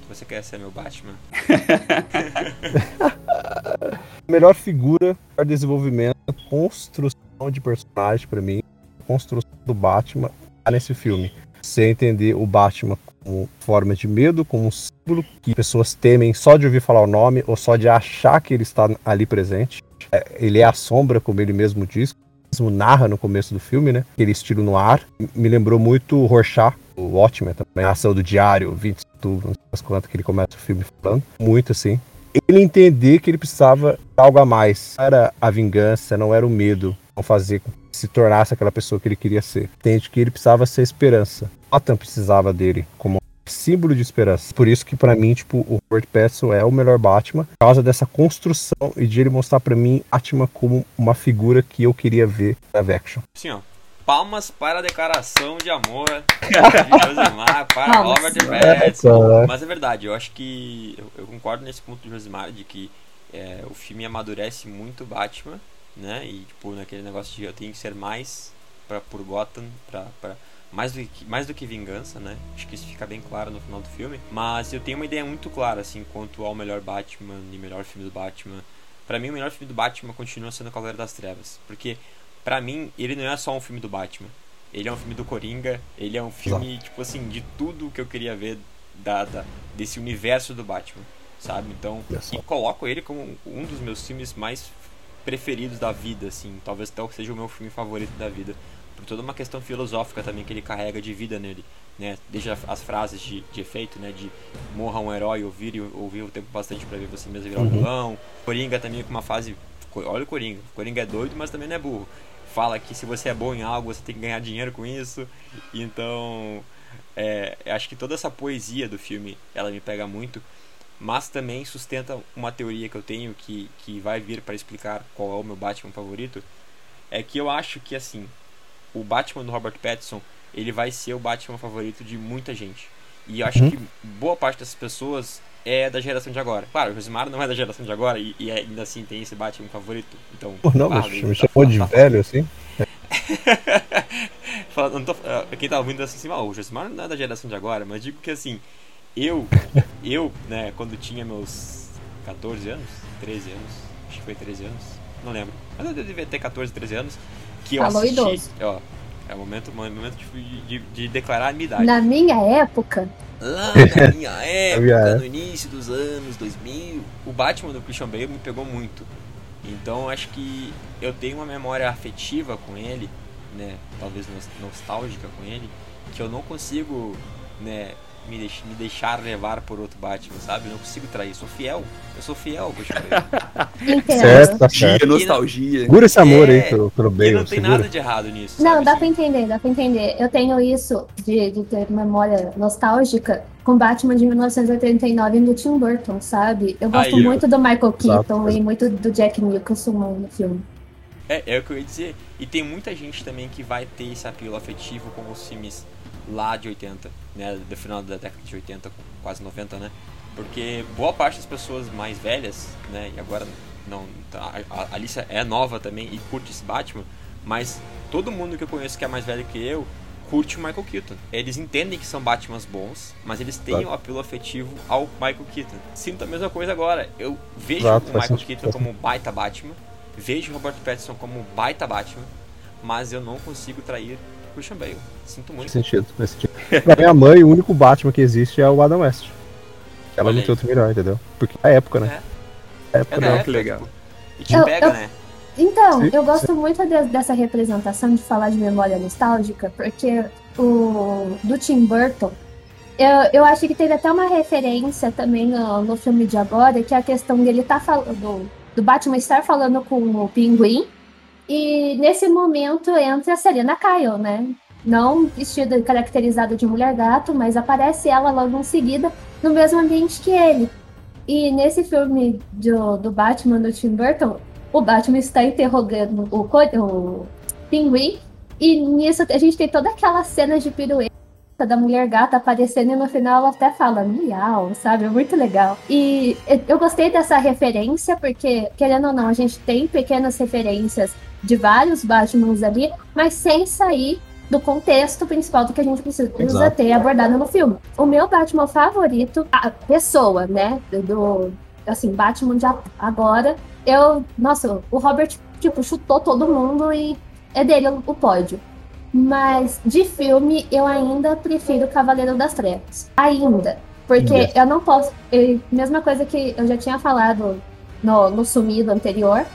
A: você quer ser meu Batman? *laughs*
B: Melhor figura, melhor desenvolvimento, construção de personagem pra mim, construção do Batman tá nesse filme. Você entender o Batman como forma de medo, como um símbolo que pessoas temem só de ouvir falar o nome ou só de achar que ele está ali presente. É, Ele é a sombra, como ele mesmo diz, mesmo narra no começo do filme, né? Aquele estilo no ar. Me lembrou muito Rorschach, o Watchmen também, a ação do diário, 20 de outubro, não sei das quantas que ele começa o filme falando. Muito assim ele entender que ele precisava de algo a mais. Não era a vingança, não era o medo, não fazer com que se tornasse aquela pessoa que ele queria ser. Entende que ele precisava ser esperança. Gotham precisava dele como símbolo de esperança. Por isso que pra mim, tipo, o Robert Pattinson é o melhor Batman, por causa dessa construção e de ele mostrar pra mim Batman como uma figura que eu queria ver na action.
A: Assim, ó. Palmas para a declaração de amor de *laughs* Josimar para
D: Palmas.
A: Robert Pattinson.
B: É,
A: Mas é verdade, eu acho que. Eu, eu concordo nesse ponto do Josimar de que é, o filme amadurece muito Batman, né? E, tipo, naquele negócio de eu tenho que ser mais pra, por Gotham, pra, pra, mais, do que, mais do que vingança, né? Acho que isso fica bem claro no final do filme. Mas eu tenho uma ideia muito clara, assim, quanto ao melhor Batman e melhor filme do Batman. Pra mim, o melhor filme do Batman continua sendo Cavaleiro das Trevas. Porque, pra mim, ele não é só um filme do Batman. Ele é um filme do Coringa, ele é um filme, tipo assim, de tudo que eu queria ver da, da- desse universo do Batman, sabe? Então, e coloco ele como um dos meus filmes mais preferidos da vida, assim. Talvez até seja o meu filme favorito da vida. Por toda uma questão filosófica também que ele carrega de vida nele, né? Desde a- as frases de, de efeito, né? De morra um herói, ouvir e ouvir o tempo bastante pra ver você mesmo virar um
B: Uhum.
A: vilão. Coringa também com uma fase... Olha o Coringa. Coringa é doido, mas também não é burro. Fala que se você é bom em algo, você tem que ganhar dinheiro com isso. Então, é, acho que toda essa poesia do filme, ela me pega muito. Mas também sustenta uma teoria que eu tenho que, que vai vir para explicar qual é o meu Batman favorito. É que eu acho que assim, o Batman do Robert Pattinson, ele vai ser o Batman favorito de muita gente. E eu acho
B: Uhum.
A: que boa parte dessas pessoas é da geração de agora. Claro, o Josimar não é da geração de agora e, e ainda assim tem esse Batman favorito. Então,
B: Pô, não, mas
A: ele
B: me
A: tá-
B: chamou de
A: tá-
B: velho assim. *laughs*
A: Fala- tô- ah, quem tá ouvindo assim, ah, o Josimar não é da geração de agora, mas digo que assim, eu, eu, né, quando tinha meus 14 anos, 13 anos, acho que foi 13 anos, não lembro, mas eu devia ter 14, 13 anos, que eu
D: Falou
A: assisti,
D: idoso.
A: ó, é o momento, o momento de, de, de declarar a minha idade.
D: Na minha época,
A: Lá *laughs* na minha época, no início dos anos 2000, o Batman do Christian Bale me pegou muito. Então acho que eu tenho uma memória afetiva com ele, né, talvez nos- nostálgica com ele, que eu não consigo, né, me, deix- me deixar levar por outro Batman, sabe? Eu não consigo trair, sou fiel. Eu sou fiel *laughs*
D: entendo.
B: Certo, tá certo.
C: nostalgia.
B: Segura esse amor
A: É,
B: aí pelo, pelo
A: e
B: Bale,
A: não tem
B: segura.
A: nada de errado nisso.
D: Não,
A: sabe?
D: dá
A: Assim,
D: pra entender, dá pra entender. Eu tenho isso de, de ter memória nostálgica com Batman de 1989 do Tim Burton, sabe? Eu gosto
A: Aí,
D: muito do Michael Keaton
B: Exato.
D: e muito do Jack Nicholson no filme.
A: É, é o que eu ia dizer. E tem muita gente também que vai ter esse apelo afetivo com os filmes lá de 80, né? Do final da década de 80, quase 90, né? Porque boa parte das pessoas mais velhas, né? E agora não. tá, A, Alicia é nova também e curte esse Batman, mas todo mundo que eu conheço que é mais velho que eu curte o Michael Keaton. Eles entendem que são Batmans bons, mas eles têm
B: Claro.
A: o apelo afetivo ao Michael Keaton. Sinto a mesma coisa agora. Eu vejo
B: Exato,
A: o Michael Keaton como um baita Batman, vejo o Robert Pattinson como um baita Batman, mas eu não consigo trair Christian Bale. Sinto
B: Faz
A: muito.
B: sentido, faz sentido. Pra minha mãe, o único Batman que existe é o Adam West. Ela
A: Olha
B: não
A: aí.
B: tem outro melhor, entendeu? Porque é a época, né? É a época
A: É época,
C: legal.
A: tipo, E te
D: Eu-
A: pega,
D: eu-
A: né?
D: Então,
B: Sim,
D: eu gosto muito de- dessa representação de falar de memória nostálgica, porque o do Tim Burton, eu, eu acho que teve até uma referência também no, no filme de agora, que é a questão dele tá falando, do, do Batman estar falando com o Pinguim, e nesse momento entra a Selena Kyle, né? Não vestida caracterizada de mulher gato, mas aparece ela logo em seguida no mesmo ambiente que ele. E nesse filme do, do Batman do Tim Burton, o Batman está interrogando o, o Pinguim, e nisso a gente tem toda aquela cena de pirueta da mulher gata aparecendo e no final ela até fala miau, sabe? Muito legal. E eu gostei dessa referência, porque, querendo ou não, a gente tem pequenas referências de vários Batmans ali, mas sem sair do contexto principal do que a gente precisa ter abordado no filme. O meu Batman favorito, a pessoa, né? Do, assim, Batman de agora, eu. Nossa, o Robert, tipo, chutou todo mundo e é dele o, o pódio. Mas de filme, eu ainda prefiro Cavaleiro das Trevas. Ainda. Porque
B: Yes.
D: eu não posso. eu- mesma coisa que eu já tinha falado no, no sumido anterior.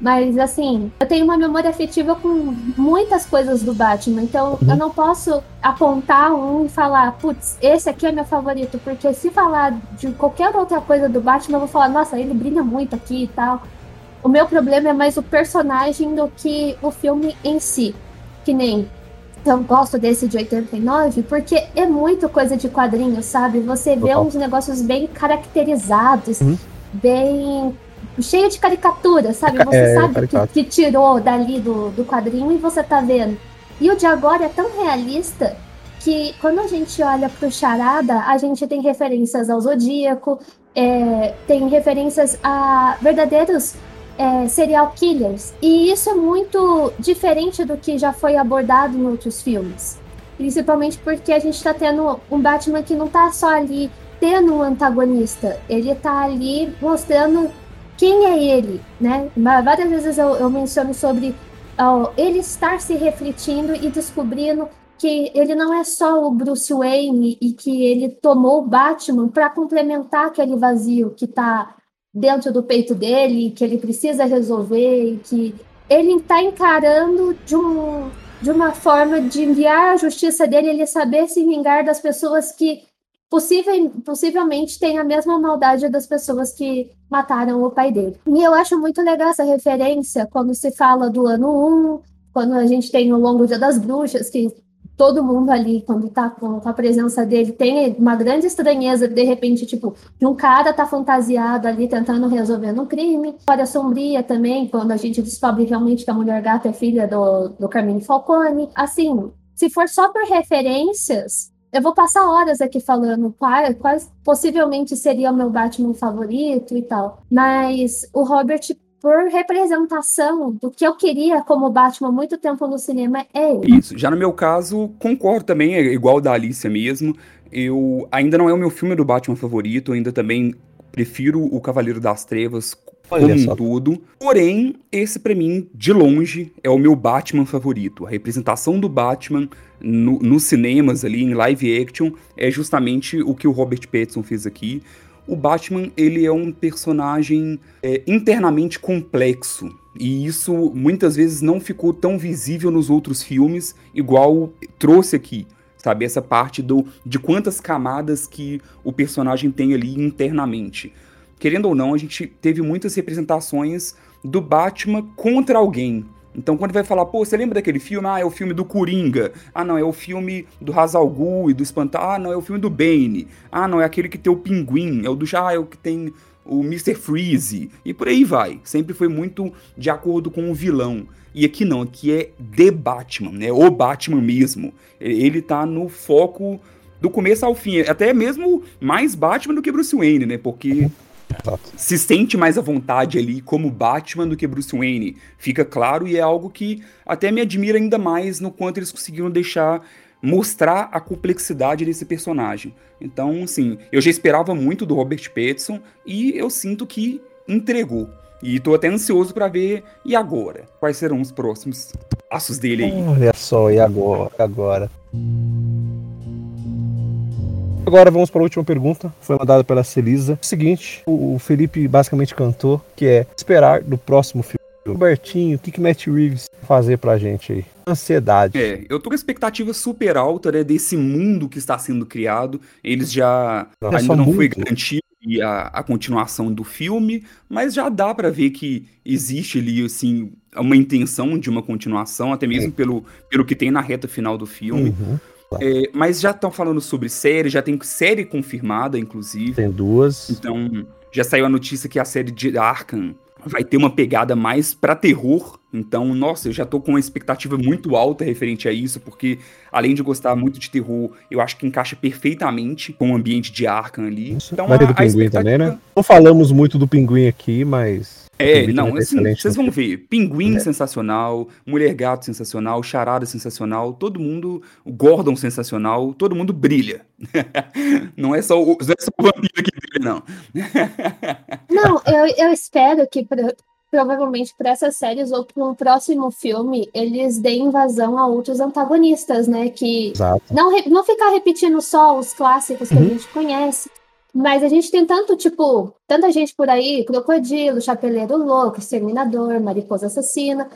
D: Mas assim, eu tenho uma memória afetiva com muitas coisas do Batman. Então eu não posso apontar um e falar, putz, esse aqui é meu favorito. Porque se falar de qualquer outra coisa do Batman, eu vou falar, nossa, ele brilha muito aqui e tal. O meu problema é mais o personagem do que o filme em si. Que nem eu gosto desse de 89 porque é muito coisa de quadrinho, sabe? Você vê
B: Total.
D: uns negócios bem caracterizados,
B: Uhum.
D: bem cheio de caricatura, sabe? Você
B: é,
D: sabe que, que tirou dali do, do quadrinho e você tá vendo. E o de agora é tão realista que quando a gente olha pro Charada, a gente tem referências ao Zodíaco, é, tem referências a verdadeiros é, serial killers. E isso é muito diferente do que já foi abordado em outros filmes. Principalmente porque a gente tá tendo um Batman que não tá só ali tendo um antagonista, ele tá ali mostrando quem é ele, né? Várias vezes eu, eu menciono sobre ó, ele estar se refletindo e descobrindo que ele não é só o Bruce Wayne e que ele tomou o Batman para complementar aquele vazio que tá dentro do peito dele, que ele precisa resolver que ele está encarando de, um, de uma forma de enviar a justiça dele, ele saber se vingar das pessoas que possível, possivelmente têm a mesma maldade das pessoas que mataram o pai dele. E eu acho muito legal essa referência quando se fala do ano 1, quando a gente tem o Longo Dia das Bruxas, que todo mundo ali, quando tá com, com a presença dele, tem uma grande estranheza, de repente, tipo, de um cara tá fantasiado ali tentando resolver um crime. História sombria também, quando a gente descobre realmente que a mulher gata é filha do, do Carmine Falcone. Assim, se for só por referências, eu vou passar horas aqui falando quais, possivelmente seria o meu Batman favorito e tal. Mas o Robert, por representação do que eu queria como Batman muito tempo no cinema, é ele.
C: Isso. Já no meu caso, concordo também, é igual da Alicia mesmo. Eu ainda não é o meu filme do Batman favorito, ainda também prefiro o Cavaleiro das Trevas
B: Olha
C: como um todo. Porém, esse pra mim, de longe, é o meu Batman favorito. A representação do Batman no- nos cinemas ali, em live action, é justamente o que o Robert Pattinson fez aqui. O Batman, ele é um personagem é, internamente complexo. E isso muitas vezes não ficou tão visível nos outros filmes, igual trouxe aqui. Sabe, essa parte do, de quantas camadas que o personagem tem ali internamente. Querendo ou não, a gente teve muitas representações do Batman contra alguém. Então, quando vai falar, pô, você lembra daquele filme? Ah, é o filme do Coringa. Ah, não, é o filme do Hazal e do Espantalho. Ah, não, é o filme do Bane. Ah, não, é aquele que tem o Pinguim. É o do ah, é o que tem o Mr. Freeze. E por aí vai. Sempre foi muito de acordo com o vilão. E aqui não, aqui é The Batman, né? O Batman mesmo. Ele tá no foco do começo ao fim. Até mesmo mais Batman do que Bruce Wayne, né? Porque. Se sente mais à vontade ali como Batman do que Bruce Wayne. Fica claro e é algo que até me admira ainda mais no quanto eles conseguiram deixar mostrar a complexidade desse personagem. Então, assim, eu já esperava muito do Robert Pattinson e eu sinto que entregou. E tô até ansioso para ver e agora? Quais serão os próximos passos dele aí?
B: Olha só, e agora? agora? Agora vamos para a última pergunta, foi mandada pela Celisa. O seguinte, o Felipe basicamente cantou, que é esperar do próximo filme. Robertinho, o que, que Matt Reeves vai fazer pra gente aí? Ansiedade.
C: É, eu tô com expectativa super alta, né, desse mundo que está sendo criado. Eles já
B: é
C: ainda não foi
B: mundo.
C: garantido e a, a continuação do filme, mas já dá pra ver que existe ali assim uma intenção de uma continuação, até mesmo pelo, pelo que tem na reta final do filme.
B: Uhum.
C: É, mas já estão falando sobre série, já tem série confirmada, inclusive.
B: Tem duas.
C: Então, já saiu a notícia que a série de Arkham vai ter uma pegada mais pra terror. Então, nossa, eu já tô com uma expectativa muito alta referente a isso, porque além de gostar muito de terror, eu acho que encaixa perfeitamente com o ambiente de Arkham ali. Então,
B: vai ter
C: a-
B: do
C: a
B: pinguim
C: expectativa-
B: também, né? Não falamos muito do pinguim aqui, mas.
C: É,
B: pinguim
C: não, assim, vocês
B: no
C: vão ver. Pinguim
B: É.
C: sensacional, Mulher Gato sensacional, Charada sensacional, todo mundo, o Gordon sensacional, todo mundo brilha. *laughs* não é só o, não é só o vampiro que brilha, não. *laughs*
D: Não, eu, eu espero que pro- provavelmente para essas séries ou para um próximo filme eles deem vazão a outros antagonistas, né? Que
B: Exato.
D: não, re- não ficar repetindo só os clássicos que
B: Uhum.
D: a gente conhece. Mas a gente tem tanto, tipo, tanta gente por aí, Crocodilo, Chapeleiro Louco, Exterminador, Mariposa Assassina.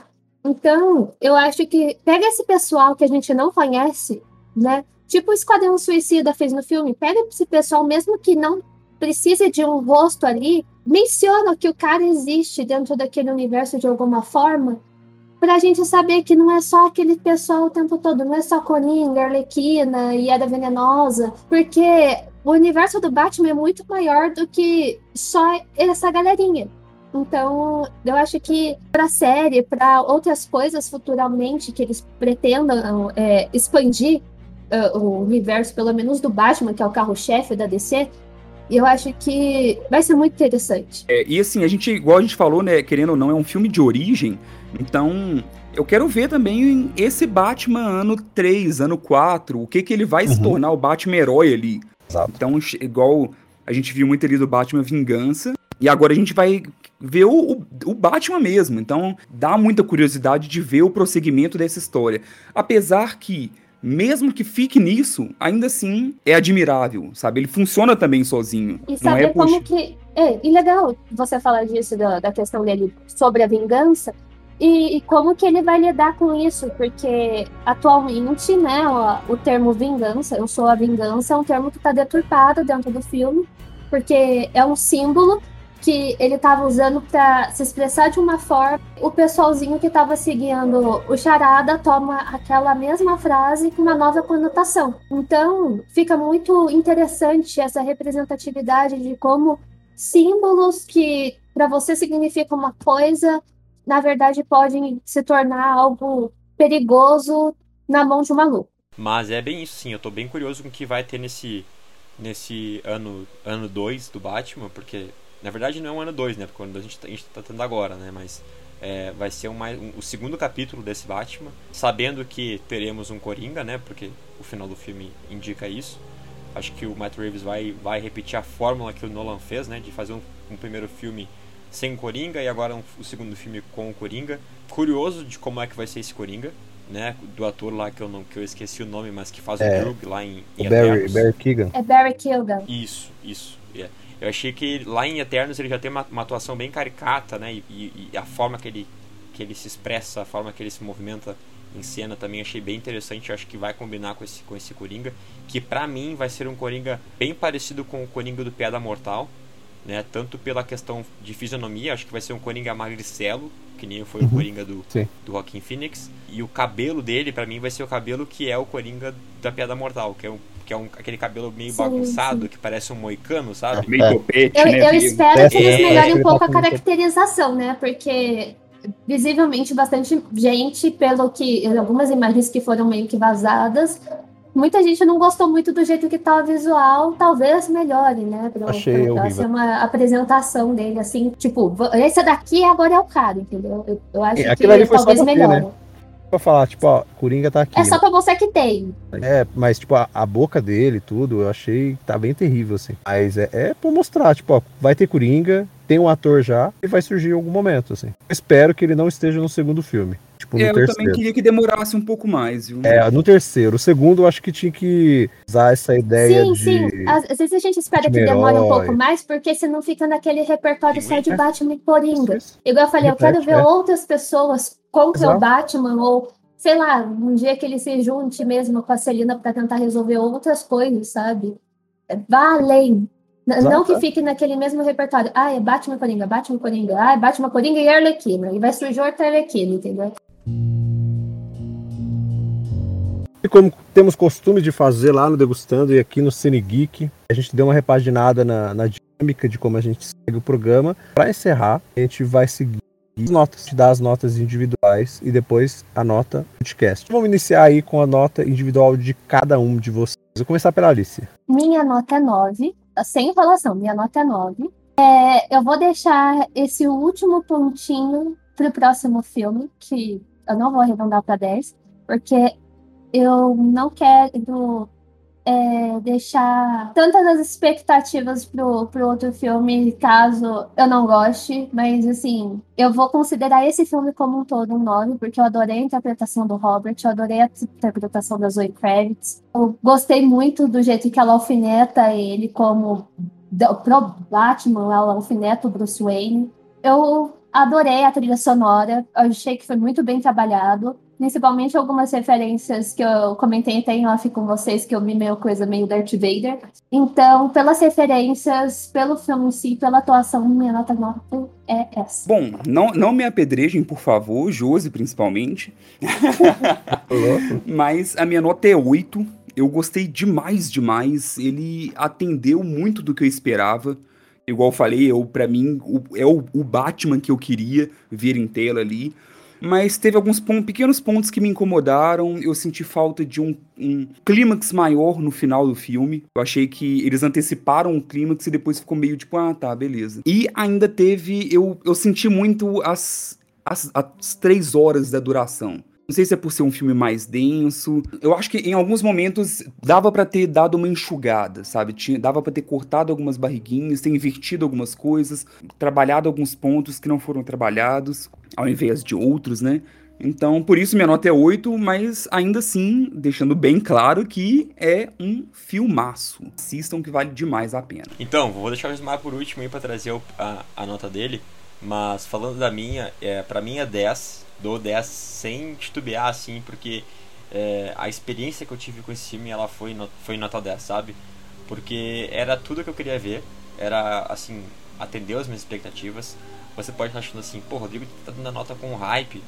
D: Então, eu acho que pega esse pessoal que a gente não conhece, né? Tipo o Esquadrão Suicida fez no filme, pega esse pessoal, mesmo que não precise de um rosto ali, menciona que o cara existe dentro daquele universo de alguma forma, pra gente saber que não é só aquele pessoal o tempo todo, não é só Coringa, Arlequina e Era Venenosa, porque o universo do Batman é muito maior do que só essa galerinha. Então, eu acho que pra série, pra outras coisas futuramente que eles pretendam é, expandir uh, o universo, pelo menos do Batman, que é o carro-chefe da DC, eu acho que vai ser muito interessante.
C: É, e assim, a gente, igual a gente falou, né, querendo ou não, é um filme de origem, então eu quero ver também esse Batman ano 3, ano 4, o que que ele vai se
B: Uhum.
C: tornar o Batman herói ali.
B: Exato.
C: Então, igual a gente viu muito ali do Batman Vingança, e agora a gente vai ver o, o, o Batman mesmo. Então, dá muita curiosidade de ver o prosseguimento dessa história. Apesar que, mesmo que fique nisso, ainda assim é admirável, sabe? Ele funciona também sozinho.
D: E
C: não
D: saber
C: é
D: como
C: puxa.
D: que. É, e legal você falar disso, da, da questão dele sobre a vingança, e, e como que ele vai lidar com isso, porque atualmente, né, o, o termo vingança, eu sou a vingança, é um termo que está deturpado dentro do filme, porque é um símbolo que ele estava usando para se expressar de uma forma, o pessoalzinho que estava seguindo o charada toma aquela mesma frase com uma nova conotação. Então, fica muito interessante essa representatividade de como símbolos que para você significam uma coisa, na verdade podem se tornar algo perigoso na mão de um maluco.
A: Mas é bem isso, sim. Eu tô bem curioso com o que vai ter nesse, nesse ano ano 2 do Batman, porque na verdade não é um ano 2, né? Porque quando a gente, tá- a gente tá tendo agora, né? Mas é, vai ser um, mais- um- o segundo capítulo desse Batman, sabendo que teremos um Coringa, né? Porque o final do filme indica isso. Acho que o Matt Reeves vai, vai repetir a fórmula que o Nolan fez, né? De fazer um, um primeiro filme sem o Coringa e agora um- o segundo filme com o Coringa. Curioso de como é que vai ser esse Coringa, né? Do ator lá que eu não que eu esqueci o nome, mas que faz
B: É,
A: o Drug lá em, em
B: O Barry,
A: Eternos.
B: Barry Keegan.
D: É Barry Keoghan.
A: Isso, isso. é. Eu achei que lá em Eternos ele já tem uma, uma atuação bem caricata, né? E, e- e a forma que ele, que ele se expressa, a forma que ele se movimenta em cena também achei bem interessante. Acho que vai combinar com esse, com esse Coringa. Que pra mim vai ser um Coringa bem parecido com o Coringa do Piada Mortal. Né? Tanto pela questão de fisionomia, acho que vai ser um Coringa magricelo, que nem foi o
B: Uhum,
A: Coringa do,
B: sim.
A: do Joaquin Phoenix. E o cabelo dele, pra mim, vai ser o cabelo que é o Coringa da Piada Mortal, que é, um, que é um, aquele cabelo meio
D: Sim,
A: bagunçado,
D: sim.
A: que parece um moicano, sabe?
C: Meio
B: É.
C: topete,
D: Eu,
C: né?
D: eu espero que eles
A: É,
D: melhorem um pouco
B: tá
D: a caracterização, né? Porque visivelmente bastante gente, pelo que algumas imagens que foram meio que vazadas, muita gente não gostou muito do jeito que tá o visual, talvez melhore, né? Pra,
B: Achei
D: pra uma apresentação dele, assim, tipo, esse daqui agora é o cara, entendeu? Eu, eu acho
B: É,
D: que talvez
B: ter,
D: melhore.
B: né? Pra falar, tipo, ó, Coringa tá aqui.
D: É só pra mostrar que tem.
B: É, mas, tipo, a, a boca dele tudo, eu achei que tá bem terrível, assim. Mas é, é pra mostrar, tipo, ó, vai ter Coringa, tem um ator já, e vai surgir em algum momento, assim. Eu espero que ele não esteja no segundo filme. Tipo, no
C: É, eu
B: terceiro.
C: também queria que demorasse um pouco mais, viu?
B: É, no terceiro. O segundo, eu acho que tinha que usar essa ideia
D: Sim,
B: de.
D: sim. Às, às vezes a gente espera que
B: de
D: demore um
B: herói.
D: pouco mais, porque senão fica naquele repertório
A: Sim,
D: só de
B: é.
D: Batman e Coringa. Igual eu falei, eu quero
B: Repete,
D: ver
B: é.
D: outras pessoas contra
B: Exato.
D: o Batman, ou, sei lá, um dia que ele se junte mesmo com a Celina pra tentar resolver outras coisas, sabe? Vá além. N- Não
B: Exato.
D: que fique naquele mesmo repertório. Ah, é Batman Coringa, Batman Coringa, ah, é Batman Coringa e Arlequina. E vai surgir outra Arlequina, entendeu?
B: E como temos costume de fazer lá no Degustando e aqui no Cine Geek, a gente deu uma repaginada na, na dinâmica de como a gente segue o programa. Para encerrar, a gente vai seguir as notas, te dar as notas individuais e depois a nota podcast. Vamos iniciar aí com a nota individual de cada um de vocês. Vou começar pela Alice.
D: Minha nota é 9, sem enrolação, minha nota é 9. É, eu vou deixar esse último pontinho pro próximo filme, que eu não vou arredondar para 10, porque eu não quero é, deixar tantas as expectativas pro, pro outro filme, caso eu não goste, mas assim, eu vou considerar esse filme como um todo um 9, porque eu adorei a interpretação do Robert, eu adorei a interpretação da Zoe Kravitz, eu gostei muito do jeito que ela alfineta ele como pro Batman, ela alfineta o Bruce Wayne. Eu adorei a trilha sonora, eu achei que foi muito bem trabalhado, principalmente algumas referências que eu comentei até em off com vocês, que eu vi meio coisa meio Darth Vader. Então, pelas referências, pelo filme em si, pela atuação, minha nota 9 é essa.
C: Bom, não, não me apedrejem, por favor, Josi principalmente. *laughs* Mas a minha nota é 8. Eu gostei demais, demais. Ele atendeu muito do que eu esperava. Igual eu falei, eu, pra mim, o- é o, o Batman que eu queria ver em tela ali. Mas teve alguns pequenos pontos que me incomodaram. Eu senti falta de um, um clímax maior no final do filme. Eu achei que eles anteciparam o clímax e depois ficou meio tipo, ah, tá, beleza. E ainda teve. Eu, eu senti muito as, as, as três horas da duração. Não sei se é por ser um filme mais denso. Eu acho que em alguns momentos dava pra ter dado uma enxugada, sabe? Tinha, dava pra ter cortado algumas barriguinhas, ter invertido algumas coisas, trabalhado alguns pontos que não foram trabalhados, ao invés de outros, né? Então, por isso minha nota é 8, mas ainda assim, deixando bem claro que é um filmaço. Assistam que vale demais a pena.
A: Então, vou deixar o Ismael por último aí pra trazer a, a nota dele. Mas falando da minha, é, pra mim é 10. Dou 10 sem titubear, assim, porque é, a experiência que eu tive com esse filme ela foi, foi nota 10, sabe? Porque era tudo que eu queria ver. Era, assim, atendeu as minhas expectativas. Você pode estar achando assim, pô, Rodrigo tá dando a nota com hype.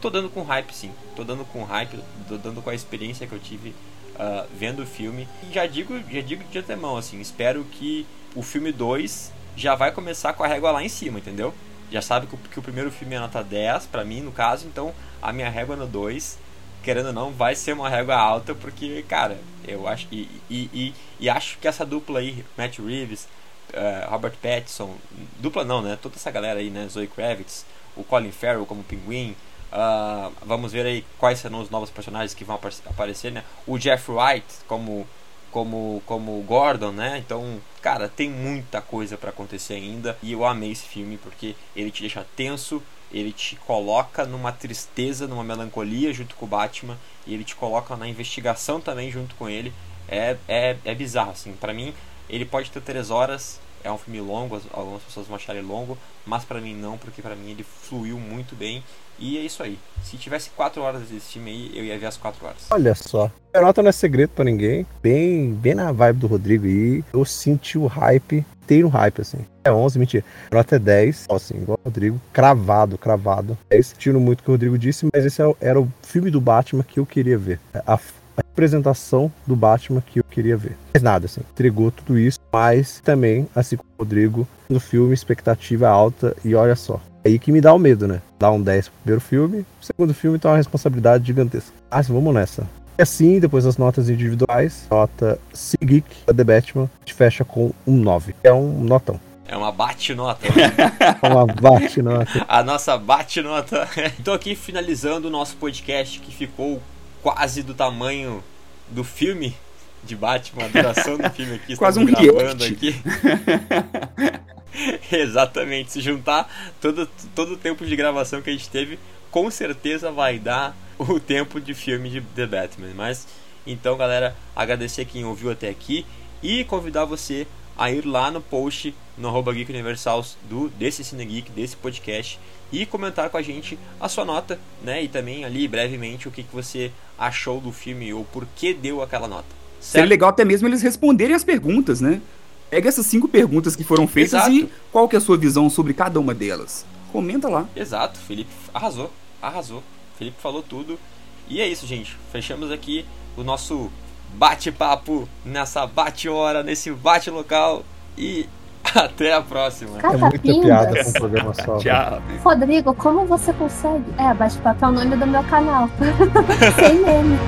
A: Tô dando com hype, sim. Tô dando com hype, tô dando com a experiência que eu tive ah, vendo o filme. E já digo, já digo de antemão, assim, espero que o filme 2 já vai começar com a régua lá em cima, entendeu? Já sabe que o, que o primeiro filme é nota 10, pra mim, no caso, então a minha régua no 2, querendo ou não, vai ser uma régua alta, porque, cara, eu acho. E, e, e, e acho que essa dupla aí, Matt Reeves, eh, Robert Pattinson, dupla não, né? Toda essa galera aí, né? Zoe Kravitz, o Colin Farrell como Pinguim. ah, vamos ver aí quais serão os novos personagens que vão apar- aparecer, né? O Jeff Wright como como como Gordon, né? Então, cara, tem muita coisa pra acontecer ainda e eu amei esse filme porque ele te deixa tenso, ele te coloca numa tristeza, numa melancolia junto com o Batman e ele te coloca na investigação também junto com ele. É é, é bizarro assim, pra mim ele pode ter três horas, é um filme longo, as- algumas pessoas vão achar ele longo, mas pra mim não, porque pra mim ele fluiu muito bem. E é isso aí. Se tivesse quatro horas desse filme aí, eu ia ver as quatro horas.
B: Olha só. A nota não é segredo pra ninguém. Bem, bem na vibe do Rodrigo aí. Eu senti o hype. Tem um hype, assim. É 11, mentira. A nota é 10. Ó, Assim, igual o Rodrigo. Cravado, cravado. É Sentindo muito o que o Rodrigo disse, mas esse é era o filme do Batman que eu queria ver. A, a representação do Batman que eu queria ver. Mas nada, assim. Entregou tudo isso. Mas também, assim como o Rodrigo, no filme, expectativa alta. E olha só. É aí que me dá o medo, né? Dá um 10 pro primeiro filme. O segundo filme tem uma responsabilidade gigantesca. Ah, vamos nessa. E assim, depois das notas individuais, nota Geek da The Batman, a gente fecha com um 9. É um notão.
A: É uma bate-nota.
B: Uma bate-nota. *laughs*
A: A nossa bate-nota. *laughs* Então aqui finalizando o nosso podcast que ficou quase do tamanho do filme de Batman, a duração do filme aqui. *laughs*
C: Quase um
A: gravando
C: react.
A: aqui. *laughs* Exatamente. Se juntar todo, todo o tempo de gravação que a gente teve, com certeza vai dar o tempo de filme de The Batman. Mas então, galera, agradecer quem ouviu até aqui e convidar você a ir lá no post no arroba Geek Universal do, desse Cine Geek, desse podcast e comentar com a gente a sua nota, né? E também ali brevemente o que, que você achou do filme ou por que deu aquela nota.
C: Seria legal até mesmo eles responderem as perguntas, né? Pega essas cinco perguntas que foram feitas
A: Exato.
C: e qual que é a sua visão sobre cada uma delas. Comenta lá.
A: Exato, Felipe arrasou, arrasou. Felipe falou tudo. E é isso, gente. Fechamos aqui o nosso bate-papo nessa bate-hora, nesse bate-local. E até a próxima.
B: É muita piada com um programa só.
C: Tchau.
D: Rodrigo, como você consegue? É, bate-papo é o nome do meu canal. *laughs* Sem meme.